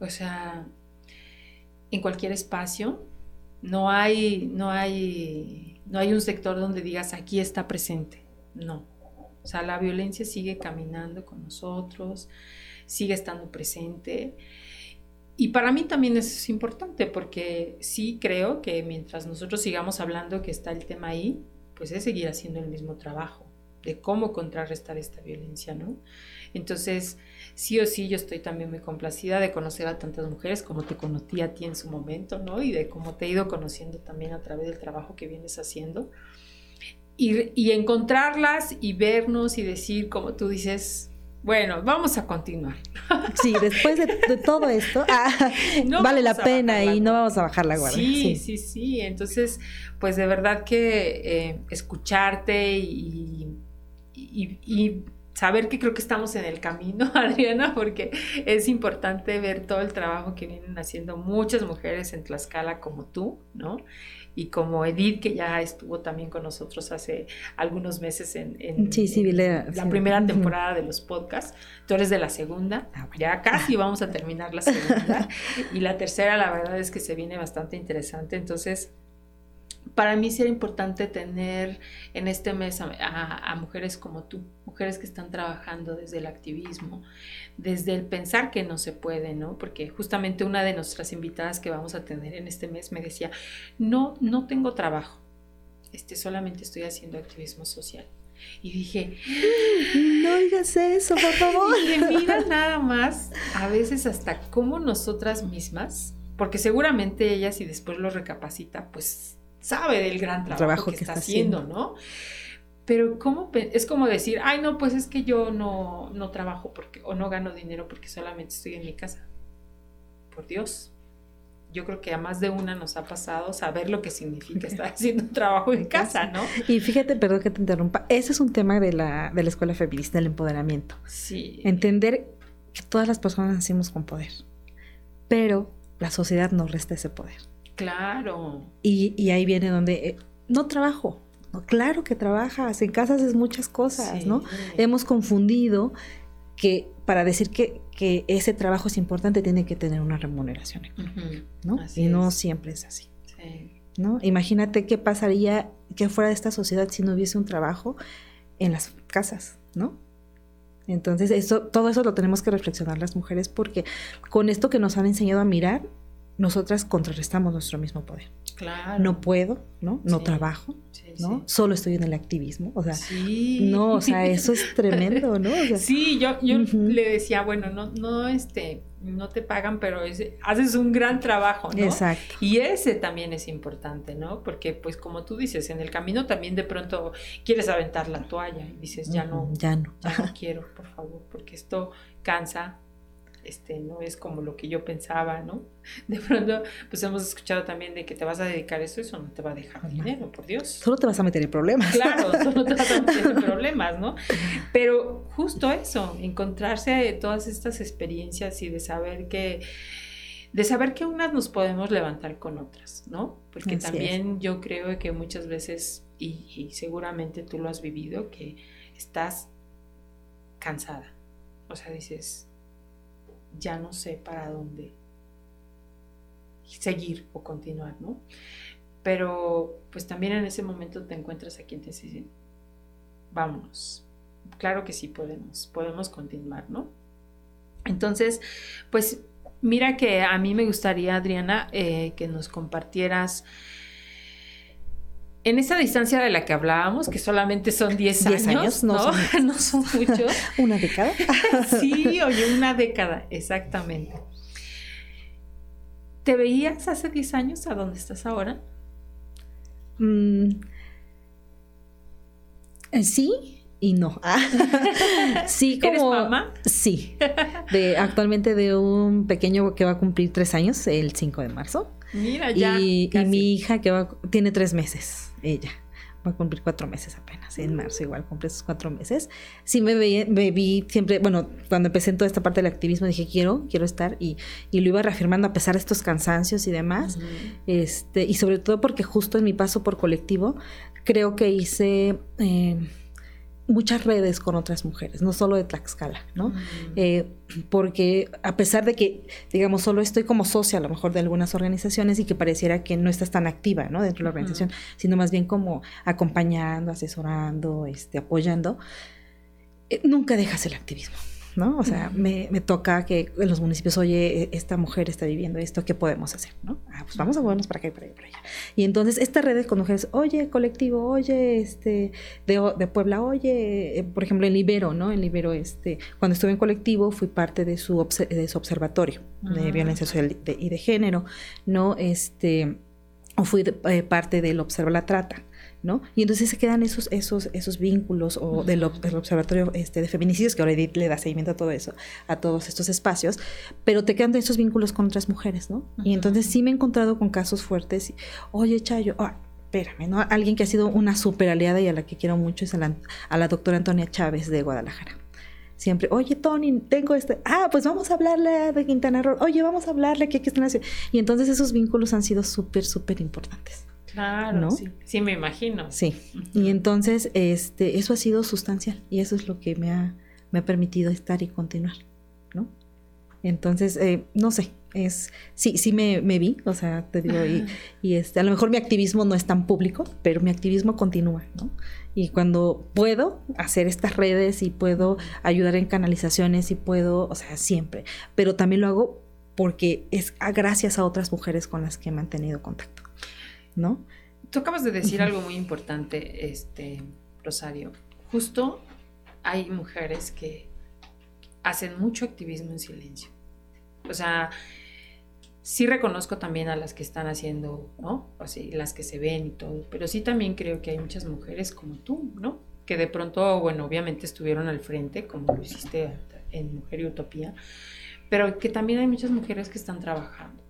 A: O sea, en cualquier espacio. No hay, no hay, no hay un sector donde digas aquí está presente. No. O sea, la violencia sigue caminando con nosotros, sigue estando presente. Y para mí también es importante porque sí creo que mientras nosotros sigamos hablando que está el tema ahí, pues es seguir haciendo el mismo trabajo de cómo contrarrestar esta violencia, ¿no? Entonces, sí o sí, yo estoy también muy complacida de conocer a tantas mujeres como te conocí a ti en su momento, ¿no? Y de cómo te he ido conociendo también a través del trabajo que vienes haciendo. Y, encontrarlas y vernos y decir, como tú dices, bueno, vamos a continuar.
B: Sí, después de, todo esto, ah, vale la pena y no vamos a bajar la guardia.
A: Sí, sí, sí, Entonces, pues de verdad que eh, escucharte y, y, saber que creo que estamos en el camino, Adriana, porque es importante ver todo el trabajo que vienen haciendo muchas mujeres en Tlaxcala como tú, ¿no? Y como Edith, que ya estuvo también con nosotros hace algunos meses en, la, primera temporada de los podcasts. Tú eres de la segunda, ah, ya casi vamos a terminar la segunda. y la tercera, la verdad es que se viene bastante interesante. Entonces, para mí sí era importante tener en este mes a, mujeres como tú, mujeres que están trabajando desde el activismo, desde el pensar que no se puede, ¿no? Porque justamente una de nuestras invitadas que vamos a tener en este mes me decía, no, no tengo trabajo, este, solamente estoy haciendo activismo social. Y dije,
B: no digas eso, por favor.
A: Y mira nada más, a veces hasta cómo nosotras mismas, porque seguramente ella si después lo recapacita, pues sabe del gran trabajo, que, está, haciendo, ¿no? Pero ¿cómo es como decir, ay, no, pues es que yo no, no trabajo porque, o no gano dinero porque solamente estoy en mi casa. Por Dios. Yo creo que a más de una nos ha pasado saber lo que significa estar haciendo un trabajo en casa, ¿no?
B: Y fíjate, perdón que te interrumpa, ese es un tema de la, de la escuela feminista, del empoderamiento.
A: Sí.
B: Entender que todas las personas nacimos con poder, pero la sociedad nos resta ese poder.
A: Claro.
B: Y, ahí viene donde eh, no trabajo. claro que trabajas, en casa haces muchas cosas, ¿no? Hemos confundido que para decir que, que, ese trabajo es importante tiene que tener una remuneración ¿no? y no siempre es así. ¿no? Imagínate qué pasaría que fuera de esta sociedad si no hubiese un trabajo en las casas, ¿no? Entonces, eso, todo eso lo tenemos que reflexionar las mujeres porque con esto que nos han enseñado a mirar, nosotras contrarrestamos nuestro mismo poder.
A: Claro.
B: No puedo, ¿no? No trabajo, ¿no? Solo estoy en el activismo, o sea, no, o sea, eso es tremendo, ¿no?
A: sí, yo, yo le decía, bueno, no, no, este, no te pagan, pero haces un gran trabajo, ¿no?
B: Exacto.
A: Y ese también es importante, ¿no? Porque, pues, como tú dices, en el camino también de pronto quieres aventar la toalla y dices, ya no,
B: ya no,
A: ya no quiero, por favor, porque esto cansa, este, no es como lo que yo pensaba, ¿no? De pronto, pues hemos escuchado también de que te vas a dedicar a eso, eso no te va a dejar dinero, por Dios.
B: Solo te vas a meter en problemas.
A: Claro, solo te vas a meter en problemas, ¿no? Pero justo eso, encontrarse todas estas experiencias y de saber que de saber que unas nos podemos levantar con otras, ¿no? Porque también yo creo que muchas veces, y seguramente tú lo has vivido, que estás cansada. O sea, dices, ya no sé para dónde seguir o continuar, ¿no? Pero pues también en ese momento te encuentras a quien te dice, vámonos. Claro que sí podemos, podemos continuar, ¿no? Entonces, pues mira que a mí me gustaría, Adriana, eh, que nos compartieras en esa distancia de la que hablábamos, que solamente son 10 años, ¿no? no son muchos.
B: ¿Una década?
A: sí, oye, una década, exactamente. ¿Te veías hace 10 años a dónde estás ahora?
B: Mm, eh, sí y no.
A: sí, como... ¿Eres mamá?
B: Sí. De, actualmente de un pequeño que va a cumplir tres años el 5 de marzo.
A: Mira, ya.
B: Y, mi hija que va, tiene tres meses, ella. Va a cumplir cuatro meses apenas, en marzo igual cumple esos cuatro meses. Sí me, me vi siempre, bueno, cuando empecé en toda esta parte del activismo dije quiero, quiero estar y, y lo iba reafirmando a pesar de estos cansancios y demás. este, y sobre todo porque justo en mi paso por colectivo creo que hice... Eh, muchas redes con otras mujeres, no solo de Tlaxcala, ¿no? Eh, porque a pesar de que, digamos, solo estoy como socia a lo mejor de algunas organizaciones y que pareciera que no estás tan activa, ¿no? Dentro de la organización, sino más bien como acompañando, asesorando, este, apoyando, eh, nunca dejas el activismo. ¿No? O sea, me, toca que en los municipios, oye, e, esta mujer está viviendo esto, ¿qué podemos hacer? ¿no? Ah, pues vamos a movernos para acá y para allá, para allá. Y entonces esta red con mujeres, oye, colectivo, oye, este, de, Puebla, oye, eh, por ejemplo, en Libero, ¿no? En Libero, este, cuando estuve en colectivo fui parte de su, de su observatorio de ah. violencia social y de género, ¿no? Este, o fui eh, parte del Observa la Trata. ¿No? Y entonces se quedan esos, esos, esos vínculos o del, observatorio este, de feminicidios, que ahora Edith le da seguimiento a todo eso, a todos estos espacios, pero te quedan esos vínculos con otras mujeres, ¿no? Y entonces sí me he encontrado con casos fuertes, y, oye, Chayo, ah, espérame, ¿no? Alguien que ha sido una super aliada y a la que quiero mucho es a la, a la doctora Antonia Chávez de Guadalajara siempre, oye Tony, tengo este, ah, pues vamos a hablarle de Quintana Roo, oye, vamos a hablarle que aquí está Y entonces esos vínculos han sido súper, súper importantes.
A: Claro, sí. sí, me imagino.
B: Sí, y entonces este, eso ha sido sustancial y eso es lo que me ha, me ha permitido estar y continuar, ¿no? Entonces, eh, no sé, es, sí, sí me, me, vi, o sea, te digo, y, y, este, a lo mejor mi activismo no es tan público, pero mi activismo continúa, ¿no? Y cuando puedo hacer estas redes y puedo ayudar en canalizaciones y puedo, o sea, siempre, pero también lo hago porque es gracias a otras mujeres con las que he mantenido contacto. ¿No?
A: Tú acabas de decir algo muy importante, este, Rosario. Justo hay mujeres que hacen mucho activismo en silencio. O sea, sí reconozco también a las que están haciendo, ¿no? O sea, las que se ven y todo, pero sí también creo que hay muchas mujeres como tú, ¿no? Que de pronto, bueno, obviamente estuvieron al frente, como lo hiciste en Mujer y Utopía, pero que también hay muchas mujeres que están trabajando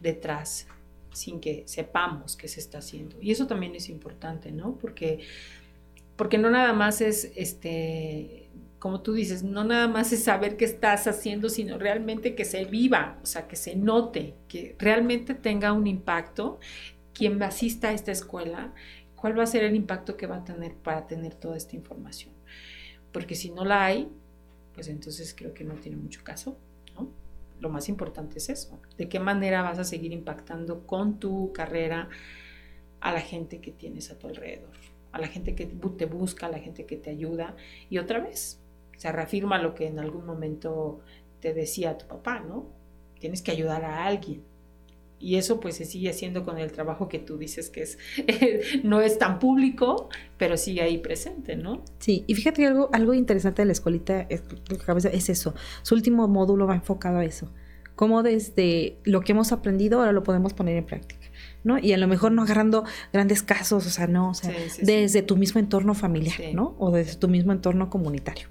A: detrás sin que sepamos qué se está haciendo. Y eso también es importante, ¿no? Porque, porque no nada más es, este, como tú dices, no nada más es saber qué estás haciendo, sino realmente que se viva, o sea, que se note, que realmente tenga un impacto. Quien asista a esta escuela, ¿cuál va a ser el impacto que va a tener para tener toda esta información? Porque si no la hay, pues entonces creo que no tiene mucho caso. Lo más importante es eso, de qué manera vas a seguir impactando con tu carrera a la gente que tienes a tu alrededor, a la gente que te busca, a la gente que te ayuda. Y otra vez, se reafirma lo que en algún momento te decía tu papá, ¿no? Tienes que ayudar a alguien. Y eso pues se sigue haciendo con el trabajo que tú dices que es no es tan público, pero sigue ahí presente, ¿no?
B: Sí, y fíjate que algo, algo interesante de la escuelita es, es eso. Su último módulo va enfocado a eso. Cómo desde lo que hemos aprendido ahora lo podemos poner en práctica. ¿no? Y a lo mejor no agarrando grandes casos, o sea, no, o sea, desde tu mismo entorno familiar, ¿no? O desde tu mismo entorno comunitario.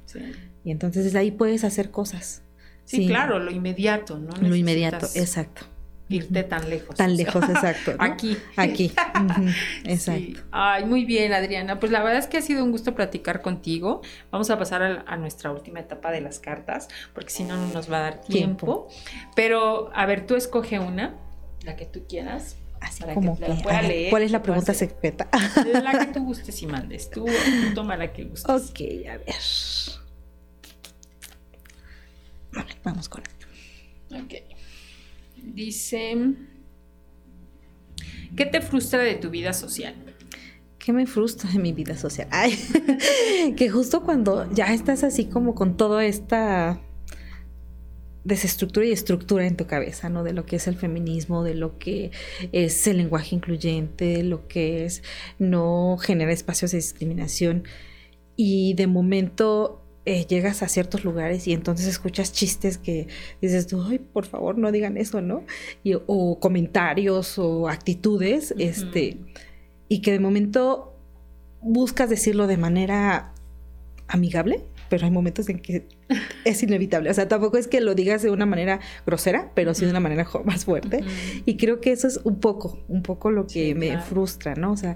B: Y entonces desde ahí puedes hacer cosas.
A: Sí, claro, lo inmediato, ¿no?
B: Lo inmediato, exacto
A: irte tan lejos.
B: Tan lejos, exacto.
A: Aquí.
B: Aquí. Exacto.
A: Ay, muy bien, Adriana. Pues la verdad es que ha sido un gusto platicar contigo. Vamos a pasar a, nuestra última etapa de las cartas, porque si no, no nos va a dar tiempo. Pero, a ver, tú escoge una, la que tú quieras.
B: Así como que, leer, ¿Cuál es la pregunta secreta?
A: La que tú gustes y mandes. Tú, tú toma la que gustes.
B: Ok, a ver. Vamos con esto.
A: Ok. Dice, ¿qué te frustra de tu vida social?
B: ¿Qué me frustra de mi vida social? Ay, que justo cuando ya estás así como con toda esta desestructura y estructura en tu cabeza, ¿no? De lo que es el feminismo, de lo que es el lenguaje incluyente, de lo que es no generar espacios de discriminación. Y de momento eh, llegas a ciertos lugares y entonces escuchas chistes que dices, ay, por favor, no digan eso, ¿no? Y, o comentarios o actitudes, este, y que de momento buscas decirlo de manera amigable, pero hay momentos en que es inevitable. O sea, tampoco es que lo digas de una manera grosera, pero sí de una manera más fuerte. Y creo que eso es un poco, un poco lo que me frustra, ¿no? O sea,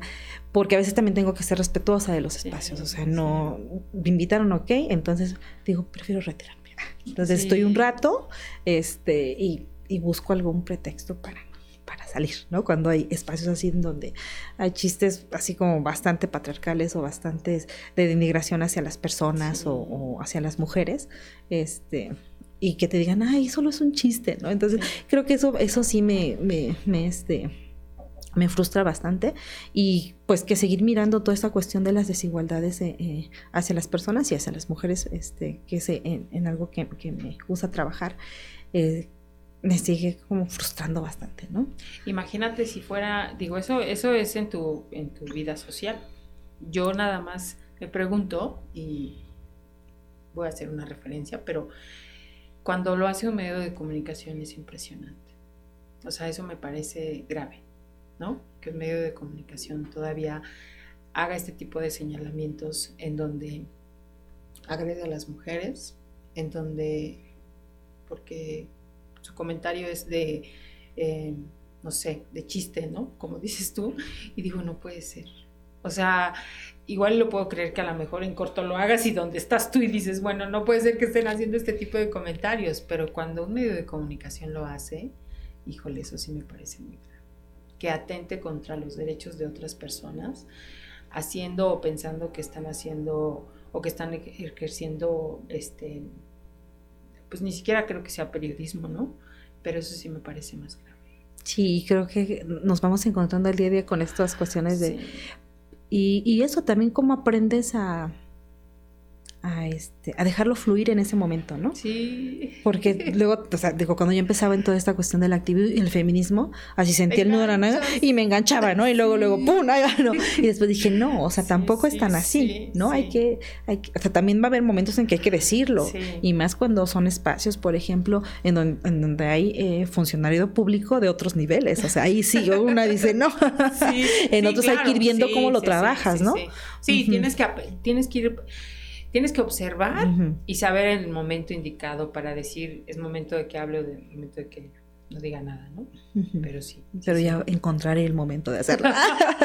B: porque a veces también tengo que ser respetuosa de los espacios. o sea, no me invitaron, ok, entonces digo, prefiero retirarme. Entonces estoy un rato este, y, busco algún pretexto para, para salir, ¿no? Cuando hay espacios así en donde hay chistes así como bastante patriarcales o bastantes de denigración hacia las personas o, hacia las mujeres, este, y que te digan, ay, solo es un chiste, ¿no? Entonces, creo que eso, eso sí me, me, me este, me frustra bastante y pues que seguir mirando toda esta cuestión de las desigualdades eh, eh, hacia las personas y hacia las mujeres, este, que es en, algo que, me gusta trabajar, eh, me sigue como frustrando bastante, ¿no?
A: Imagínate si fuera, digo, eso, eso es en tu, en tu vida social. Yo nada más me pregunto, y voy a hacer una referencia, pero cuando lo hace un medio de comunicación es impresionante. O sea, eso me parece grave ¿no? Que el medio de comunicación todavía haga este tipo de señalamientos en donde agrede a las mujeres, en donde, porque su comentario es de, eh, no sé, de chiste, ¿no? Como dices tú, y digo, no puede ser. O sea, igual lo puedo creer que a lo mejor en corto lo hagas y donde estás tú y dices, bueno, no puede ser que estén haciendo este tipo de comentarios, pero cuando un medio de comunicación lo hace, híjole, eso sí me parece muy grave que atente contra los derechos de otras personas, haciendo o pensando que están haciendo o que están ejerciendo, este, pues ni siquiera creo que sea periodismo, ¿no? Pero eso sí me parece más grave.
B: Sí, creo que nos vamos encontrando el día a día con estas cuestiones de... Y, y eso también, cómo aprendes a a, este, a dejarlo fluir en ese momento, ¿no?
A: Sí.
B: Porque luego, o sea, digo, cuando yo empezaba en toda esta cuestión del activismo y el feminismo, así sentía el nudo de la nada y me enganchaba, ¿no? Y luego, luego, ¡pum! Ahí va, ¿no? Y después dije, no, o sea, tampoco es tan así, ¿no? Hay que, hay o sea, también va a haber momentos en que hay que decirlo. Y más cuando son espacios, por ejemplo, en donde, en donde hay eh, funcionario público de otros niveles. O sea, ahí sí, una dice, no. en otros hay que ir viendo cómo lo trabajas, ¿no?
A: Sí, tienes, que, tienes que ir tienes que observar y saber el momento indicado para decir, es momento de que hable o de momento de que no diga nada, ¿no? Pero sí.
B: Pero ya encontraré el momento de hacerlo.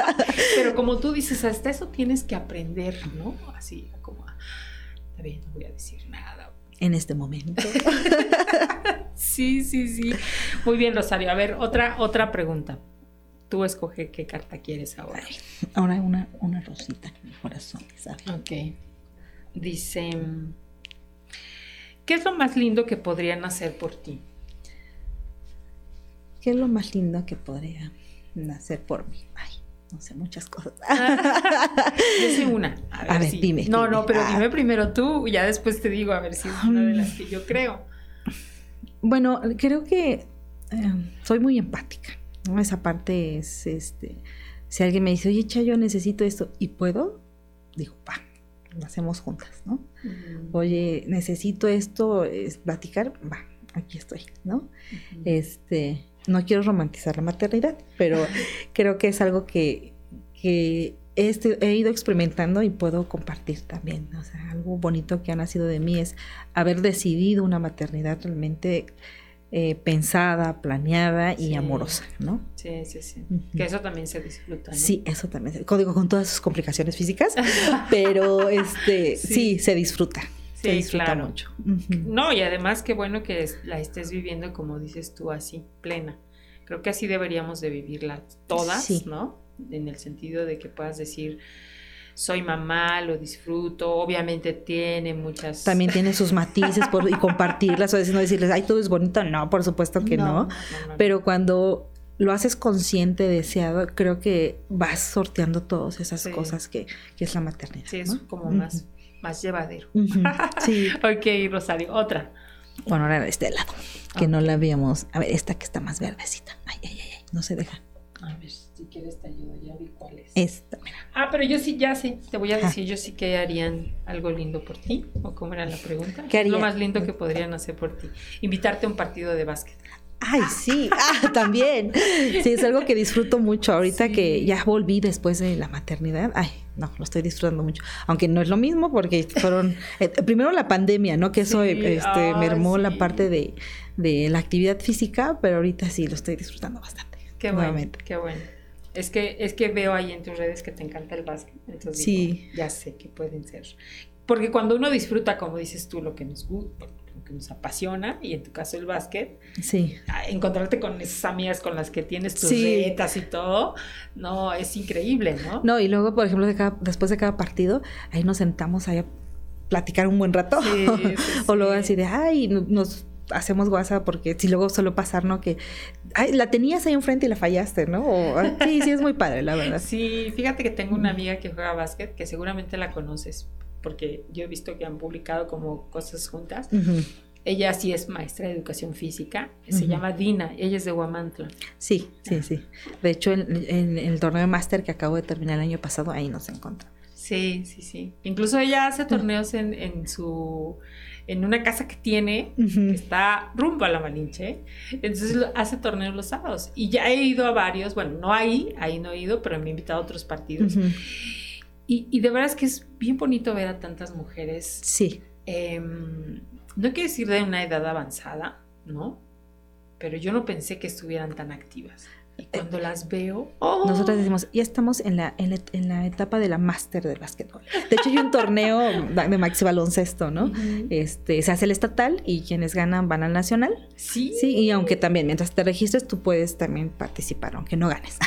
A: Pero como tú dices, hasta eso tienes que aprender, ¿no? Así como, está bien, no voy a decir nada.
B: En este momento.
A: sí, sí, sí. Muy bien, Rosario. A ver, otra, otra pregunta. Tú escoge qué carta quieres ahora.
B: ahora una, una rosita en mi corazón, ¿sabes?
A: Ok. Dice, ¿qué es lo más lindo que podrían hacer por ti?
B: ¿Qué es lo más lindo que podría hacer por mí? Ay, no sé, muchas cosas.
A: Yo sé una. A ver, dime. No, no, pero dime ah. primero tú, ya después te digo a ver si es una de las que yo creo.
B: Bueno, creo que em, soy muy empática. ¿no? Esa parte es, este, si alguien me dice, oye, yo necesito esto, ¿y puedo? Digo, pa, lo hacemos juntas, ¿no? Oye, necesito esto, es platicar, va, aquí estoy, ¿no? Este, no quiero romantizar la maternidad, pero creo que es algo que, que he, ido experimentando y puedo compartir también. O sea, algo bonito que ha nacido de mí es haber decidido una maternidad realmente eh, pensada, planeada y amorosa, ¿no?
A: Sí, sí, sí. Que eso también se disfruta. ¿no?
B: Sí, eso también. Código con todas sus complicaciones físicas, pero este sí. se disfruta. Sí, se disfruta mucho.
A: No, y además qué bueno que la estés viviendo como dices tú, así, plena. Creo que así deberíamos de vivirla todas, ¿no? En el sentido de que puedas decir, soy mamá, lo disfruto, obviamente tiene muchas...
B: También tiene sus matices por, y compartirlas o decir, no decirles, ay, todo es bonito, no, por supuesto que no, pero cuando lo haces consciente, deseado, creo que vas sorteando todas esas cosas que, es la maternidad.
A: Sí, es como más, más llevadero. Sí. ok, Rosario, otra.
B: Bueno, ahora de este lado, que no la habíamos... A ver, esta que está más verdecita. Ay, ay, ay, ay no se deja.
A: A ver si quieres te ayudo, ya vi cuál es.
B: Esta, mira.
A: Ah, pero yo sí, ya sé, te voy a decir, yo sí que harían algo lindo por ti, o cómo era la pregunta. ¿Qué haría? Lo más lindo que podrían hacer por ti. Invitarte a un partido de básquet.
B: Ay, sí, ah, también. Sí, es algo que disfruto mucho ahorita que ya volví después de la maternidad. Ay, no, lo estoy disfrutando mucho. Aunque no es lo mismo porque fueron, eh, primero la pandemia, ¿no? Que eso este, mermó la parte de, de la actividad física, pero ahorita sí lo estoy disfrutando bastante.
A: Qué bueno, qué bueno. Es que, es que veo ahí en tus redes que te encanta el básquet. Entonces sí. ya sé que pueden ser. Porque cuando uno disfruta, como dices tú, lo que nos gusta, lo que nos apasiona, y en tu caso el básquet,
B: sí.
A: encontrarte con esas amigas con las que tienes tus sí. y todo, no, es increíble, ¿no?
B: No, y luego, por ejemplo, después de cada partido, ahí nos sentamos ahí a platicar un buen rato. o luego así de, ay, nos hacemos guasa porque si luego suele pasar, ¿no? Que ay, la tenías ahí enfrente y la fallaste, ¿no? sí, sí, es muy padre, la verdad.
A: Sí, fíjate que tengo una amiga que juega básquet, que seguramente la conoces, porque yo he visto que han publicado como cosas juntas. Ella sí es maestra de educación física, se llama Dina, ella es de Huamantla.
B: Sí, sí, sí. De hecho, en, el torneo de máster que acabo de terminar el año pasado, ahí nos encontramos.
A: Sí, sí, sí. Incluso ella hace torneos en, en su en una casa que tiene, que está rumbo a la Malinche. Entonces hace torneos los sábados. Y ya he ido a varios, bueno, no ahí, ahí no he ido, pero me he invitado a otros partidos. y, y, de verdad es que es bien bonito ver a tantas mujeres.
B: Sí.
A: Em, no quiero decir de una edad avanzada, ¿no? Pero yo no pensé que estuvieran tan activas. Y cuando las veo,
B: ¡oh! nosotros decimos, ya estamos en la, en la, etapa de la máster del básquetbol. De hecho, hay un torneo de maxi baloncesto, ¿no? este, se hace el estatal y quienes ganan van al nacional.
A: Sí.
B: Sí, y aunque también mientras te registres, tú puedes también participar, aunque no ganes.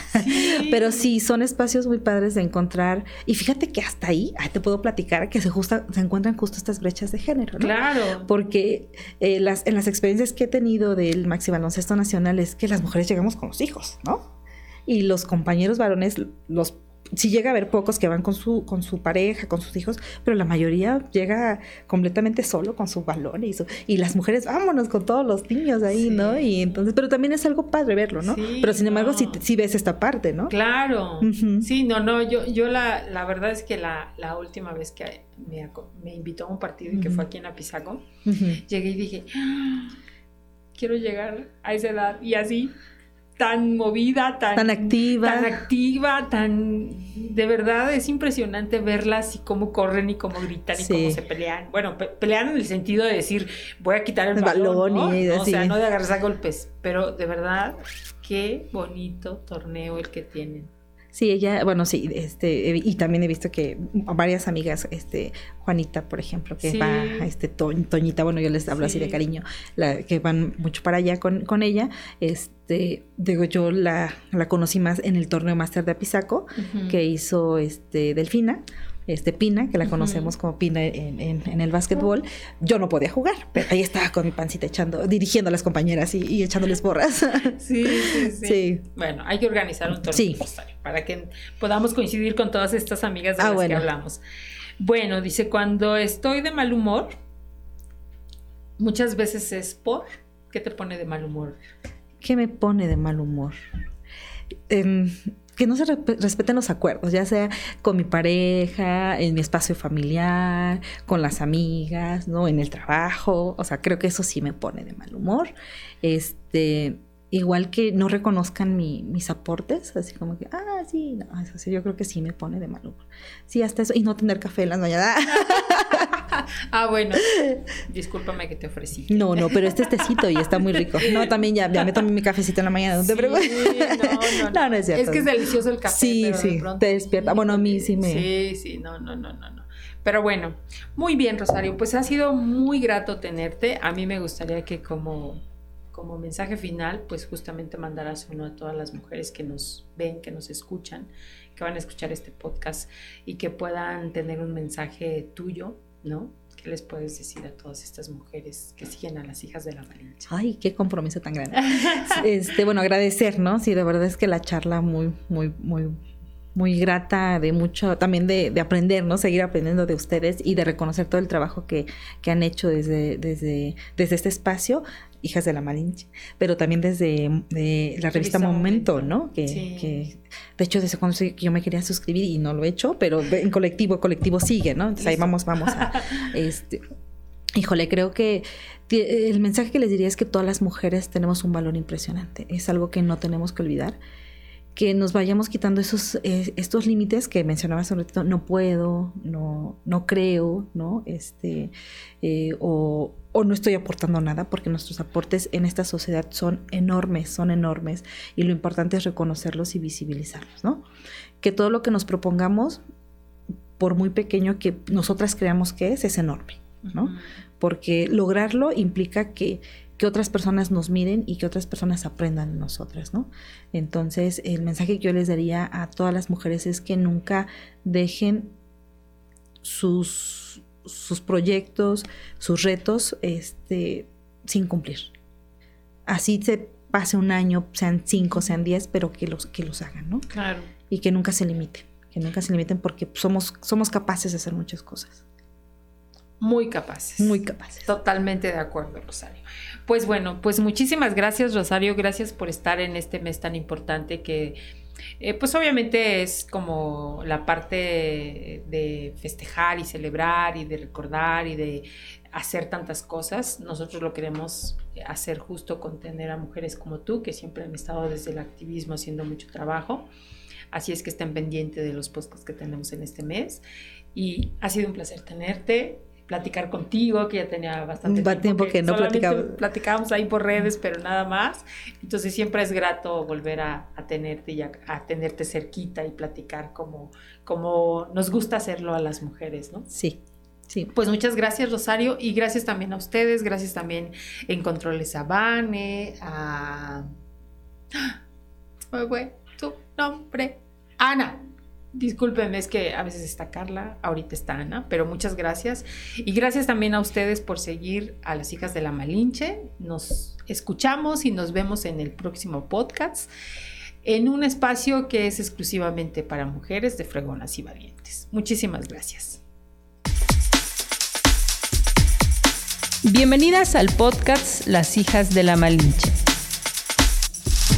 B: Pero sí, son espacios muy padres de encontrar. Y fíjate que hasta ahí, te puedo platicar que se, justa, se encuentran justo estas brechas de género, ¿no?
A: Claro.
B: Porque eh, las, en las experiencias que he tenido del maxi baloncesto nacional es que las mujeres llegamos con los hijos. ¿No? Y los compañeros varones, los sí llega a haber pocos que van con su, con su pareja, con sus hijos, pero la mayoría llega completamente solo con su balón y, y las mujeres, vámonos con todos los niños ahí, ¿no? Y entonces, pero también es algo padre verlo, ¿no? pero sin embargo, sí, ves esta parte, ¿no?
A: Claro. Sí, no, no, yo, yo la, la verdad es que la, la última vez que me, me, invitó a un partido y que fue aquí en Apizaco, llegué y dije, ah, quiero llegar a esa edad y así tan movida, tan,
B: activa.
A: Tan activa, tan... De verdad es impresionante verlas y cómo corren y cómo gritan y cómo se pelean. Bueno, pelean en el sentido de decir, voy a quitar el, balón, y O sea, no de agarrarse a golpes, pero de verdad, qué bonito torneo el que tienen.
B: Sí, ella, bueno, sí, este, y también he visto que varias amigas, este, Juanita, por ejemplo, que va, este, Toñita, bueno, yo les hablo así de cariño, la, que van mucho para allá con, con ella, este, digo, yo la, la conocí más en el torneo máster de Apizaco, que hizo, este, Delfina, este Pina, que la conocemos como Pina en, en, el básquetbol, yo no podía jugar, pero ahí estaba con mi pancita echando, dirigiendo a las compañeras y, echándoles borras.
A: Sí, sí, sí, Bueno, hay que organizar un torneo sí. para que podamos coincidir con todas estas amigas de ah, las que hablamos. Bueno, dice, cuando estoy de mal humor, muchas veces es por, ¿qué te pone de mal humor?
B: ¿Qué me pone de mal humor? Eh, que no se respeten los acuerdos, ya sea con mi pareja, en mi espacio familiar, con las amigas, ¿no? En el trabajo. O sea, creo que eso sí me pone de mal humor. Este, igual que no reconozcan mis aportes, así como que, ah, sí, no, eso sí, yo creo que sí me pone de mal humor. Sí, hasta eso, y no tener café en las mañanas.
A: ah, bueno. Discúlpame que te ofrecí.
B: No, no, pero este es tecito y está muy rico. No, también ya, ya me tomé mi cafecito en la mañana, no te preocupes.
A: No, no, no, es cierto. Es que es delicioso el café.
B: Sí, sí, te despierta. Bueno, a mí sí me...
A: Sí, sí, no, no, no, no, no. Pero bueno, muy bien, Rosario, pues ha sido muy grato tenerte. A mí me gustaría que como como mensaje final, pues justamente mandarás uno a todas las mujeres que nos ven, que nos escuchan, que van a escuchar este podcast y que puedan tener un mensaje tuyo, ¿no? ¿Qué les puedes decir a todas estas mujeres que siguen a las hijas de la Malinche?
B: Ay, qué compromiso tan grande. este, bueno, agradecer, ¿no? Sí, de verdad es que la charla muy, muy, muy muy grata de mucho, también de, de, aprender, ¿no? Seguir aprendiendo de ustedes y de reconocer todo el trabajo que, que han hecho desde, desde, desde este espacio hijas de la Malinche, pero también desde la revista Momento, ¿no? Que, que, de hecho desde cuando yo me quería suscribir y no lo he hecho, pero en colectivo, colectivo sigue, ¿no? Entonces ahí vamos, vamos a, este, híjole, creo que el mensaje que les diría es que todas las mujeres tenemos un valor impresionante, es algo que no tenemos que olvidar que nos vayamos quitando esos, eh, estos límites que mencionaba sobre todo, no puedo, no, no creo, ¿no? Este, eh, o, o, no estoy aportando nada, porque nuestros aportes en esta sociedad son enormes, son enormes, y lo importante es reconocerlos y visibilizarlos, ¿no? Que todo lo que nos propongamos, por muy pequeño que nosotras creamos que es, es enorme, ¿no? porque lograrlo implica que, que otras personas nos miren y que otras personas aprendan de nosotras, ¿no? Entonces, el mensaje que yo les daría a todas las mujeres es que nunca dejen sus, sus proyectos, sus retos, este, sin cumplir. Así se pase un año, sean cinco, sean diez, pero que los, que los hagan, ¿no?
A: Claro.
B: Y que nunca se limiten, que nunca se limiten porque somos, somos capaces de hacer muchas cosas.
A: Muy capaces.
B: Muy capaces.
A: Totalmente de acuerdo, Rosario. Pues bueno, pues muchísimas gracias, Rosario. Gracias por estar en este mes tan importante que, eh, pues obviamente es como la parte de festejar y celebrar y de recordar y de hacer tantas cosas. Nosotros lo queremos hacer justo con tener a mujeres como tú, que siempre han estado desde el activismo haciendo mucho trabajo. Así es que estén pendientes de los podcasts que tenemos en este mes. Y ha sido un placer tenerte platicar contigo, que ya tenía bastante
B: tiempo, que, no platicábamos.
A: platicábamos ahí por redes, pero nada más. Entonces siempre es grato volver a, tenerte y a, tenerte cerquita y platicar como, como nos gusta hacerlo a las mujeres, ¿no?
B: Sí. Sí.
A: Pues muchas gracias, Rosario, y gracias también a ustedes, gracias también en Controles a Vane, a... Fue tu nombre. Ana. Discúlpenme, es que a veces está Carla, ahorita está Ana, pero muchas gracias. Y gracias también a ustedes por seguir a las hijas de la Malinche. Nos escuchamos y nos vemos en el próximo podcast, en un espacio que es exclusivamente para mujeres de fregonas y valientes. Muchísimas gracias. Bienvenidas al podcast Las hijas de la Malinche.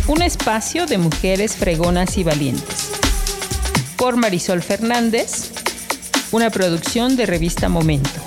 A: Un espacio de mujeres fregonas y valientes por Marisol Fernández, una producción de revista Momento.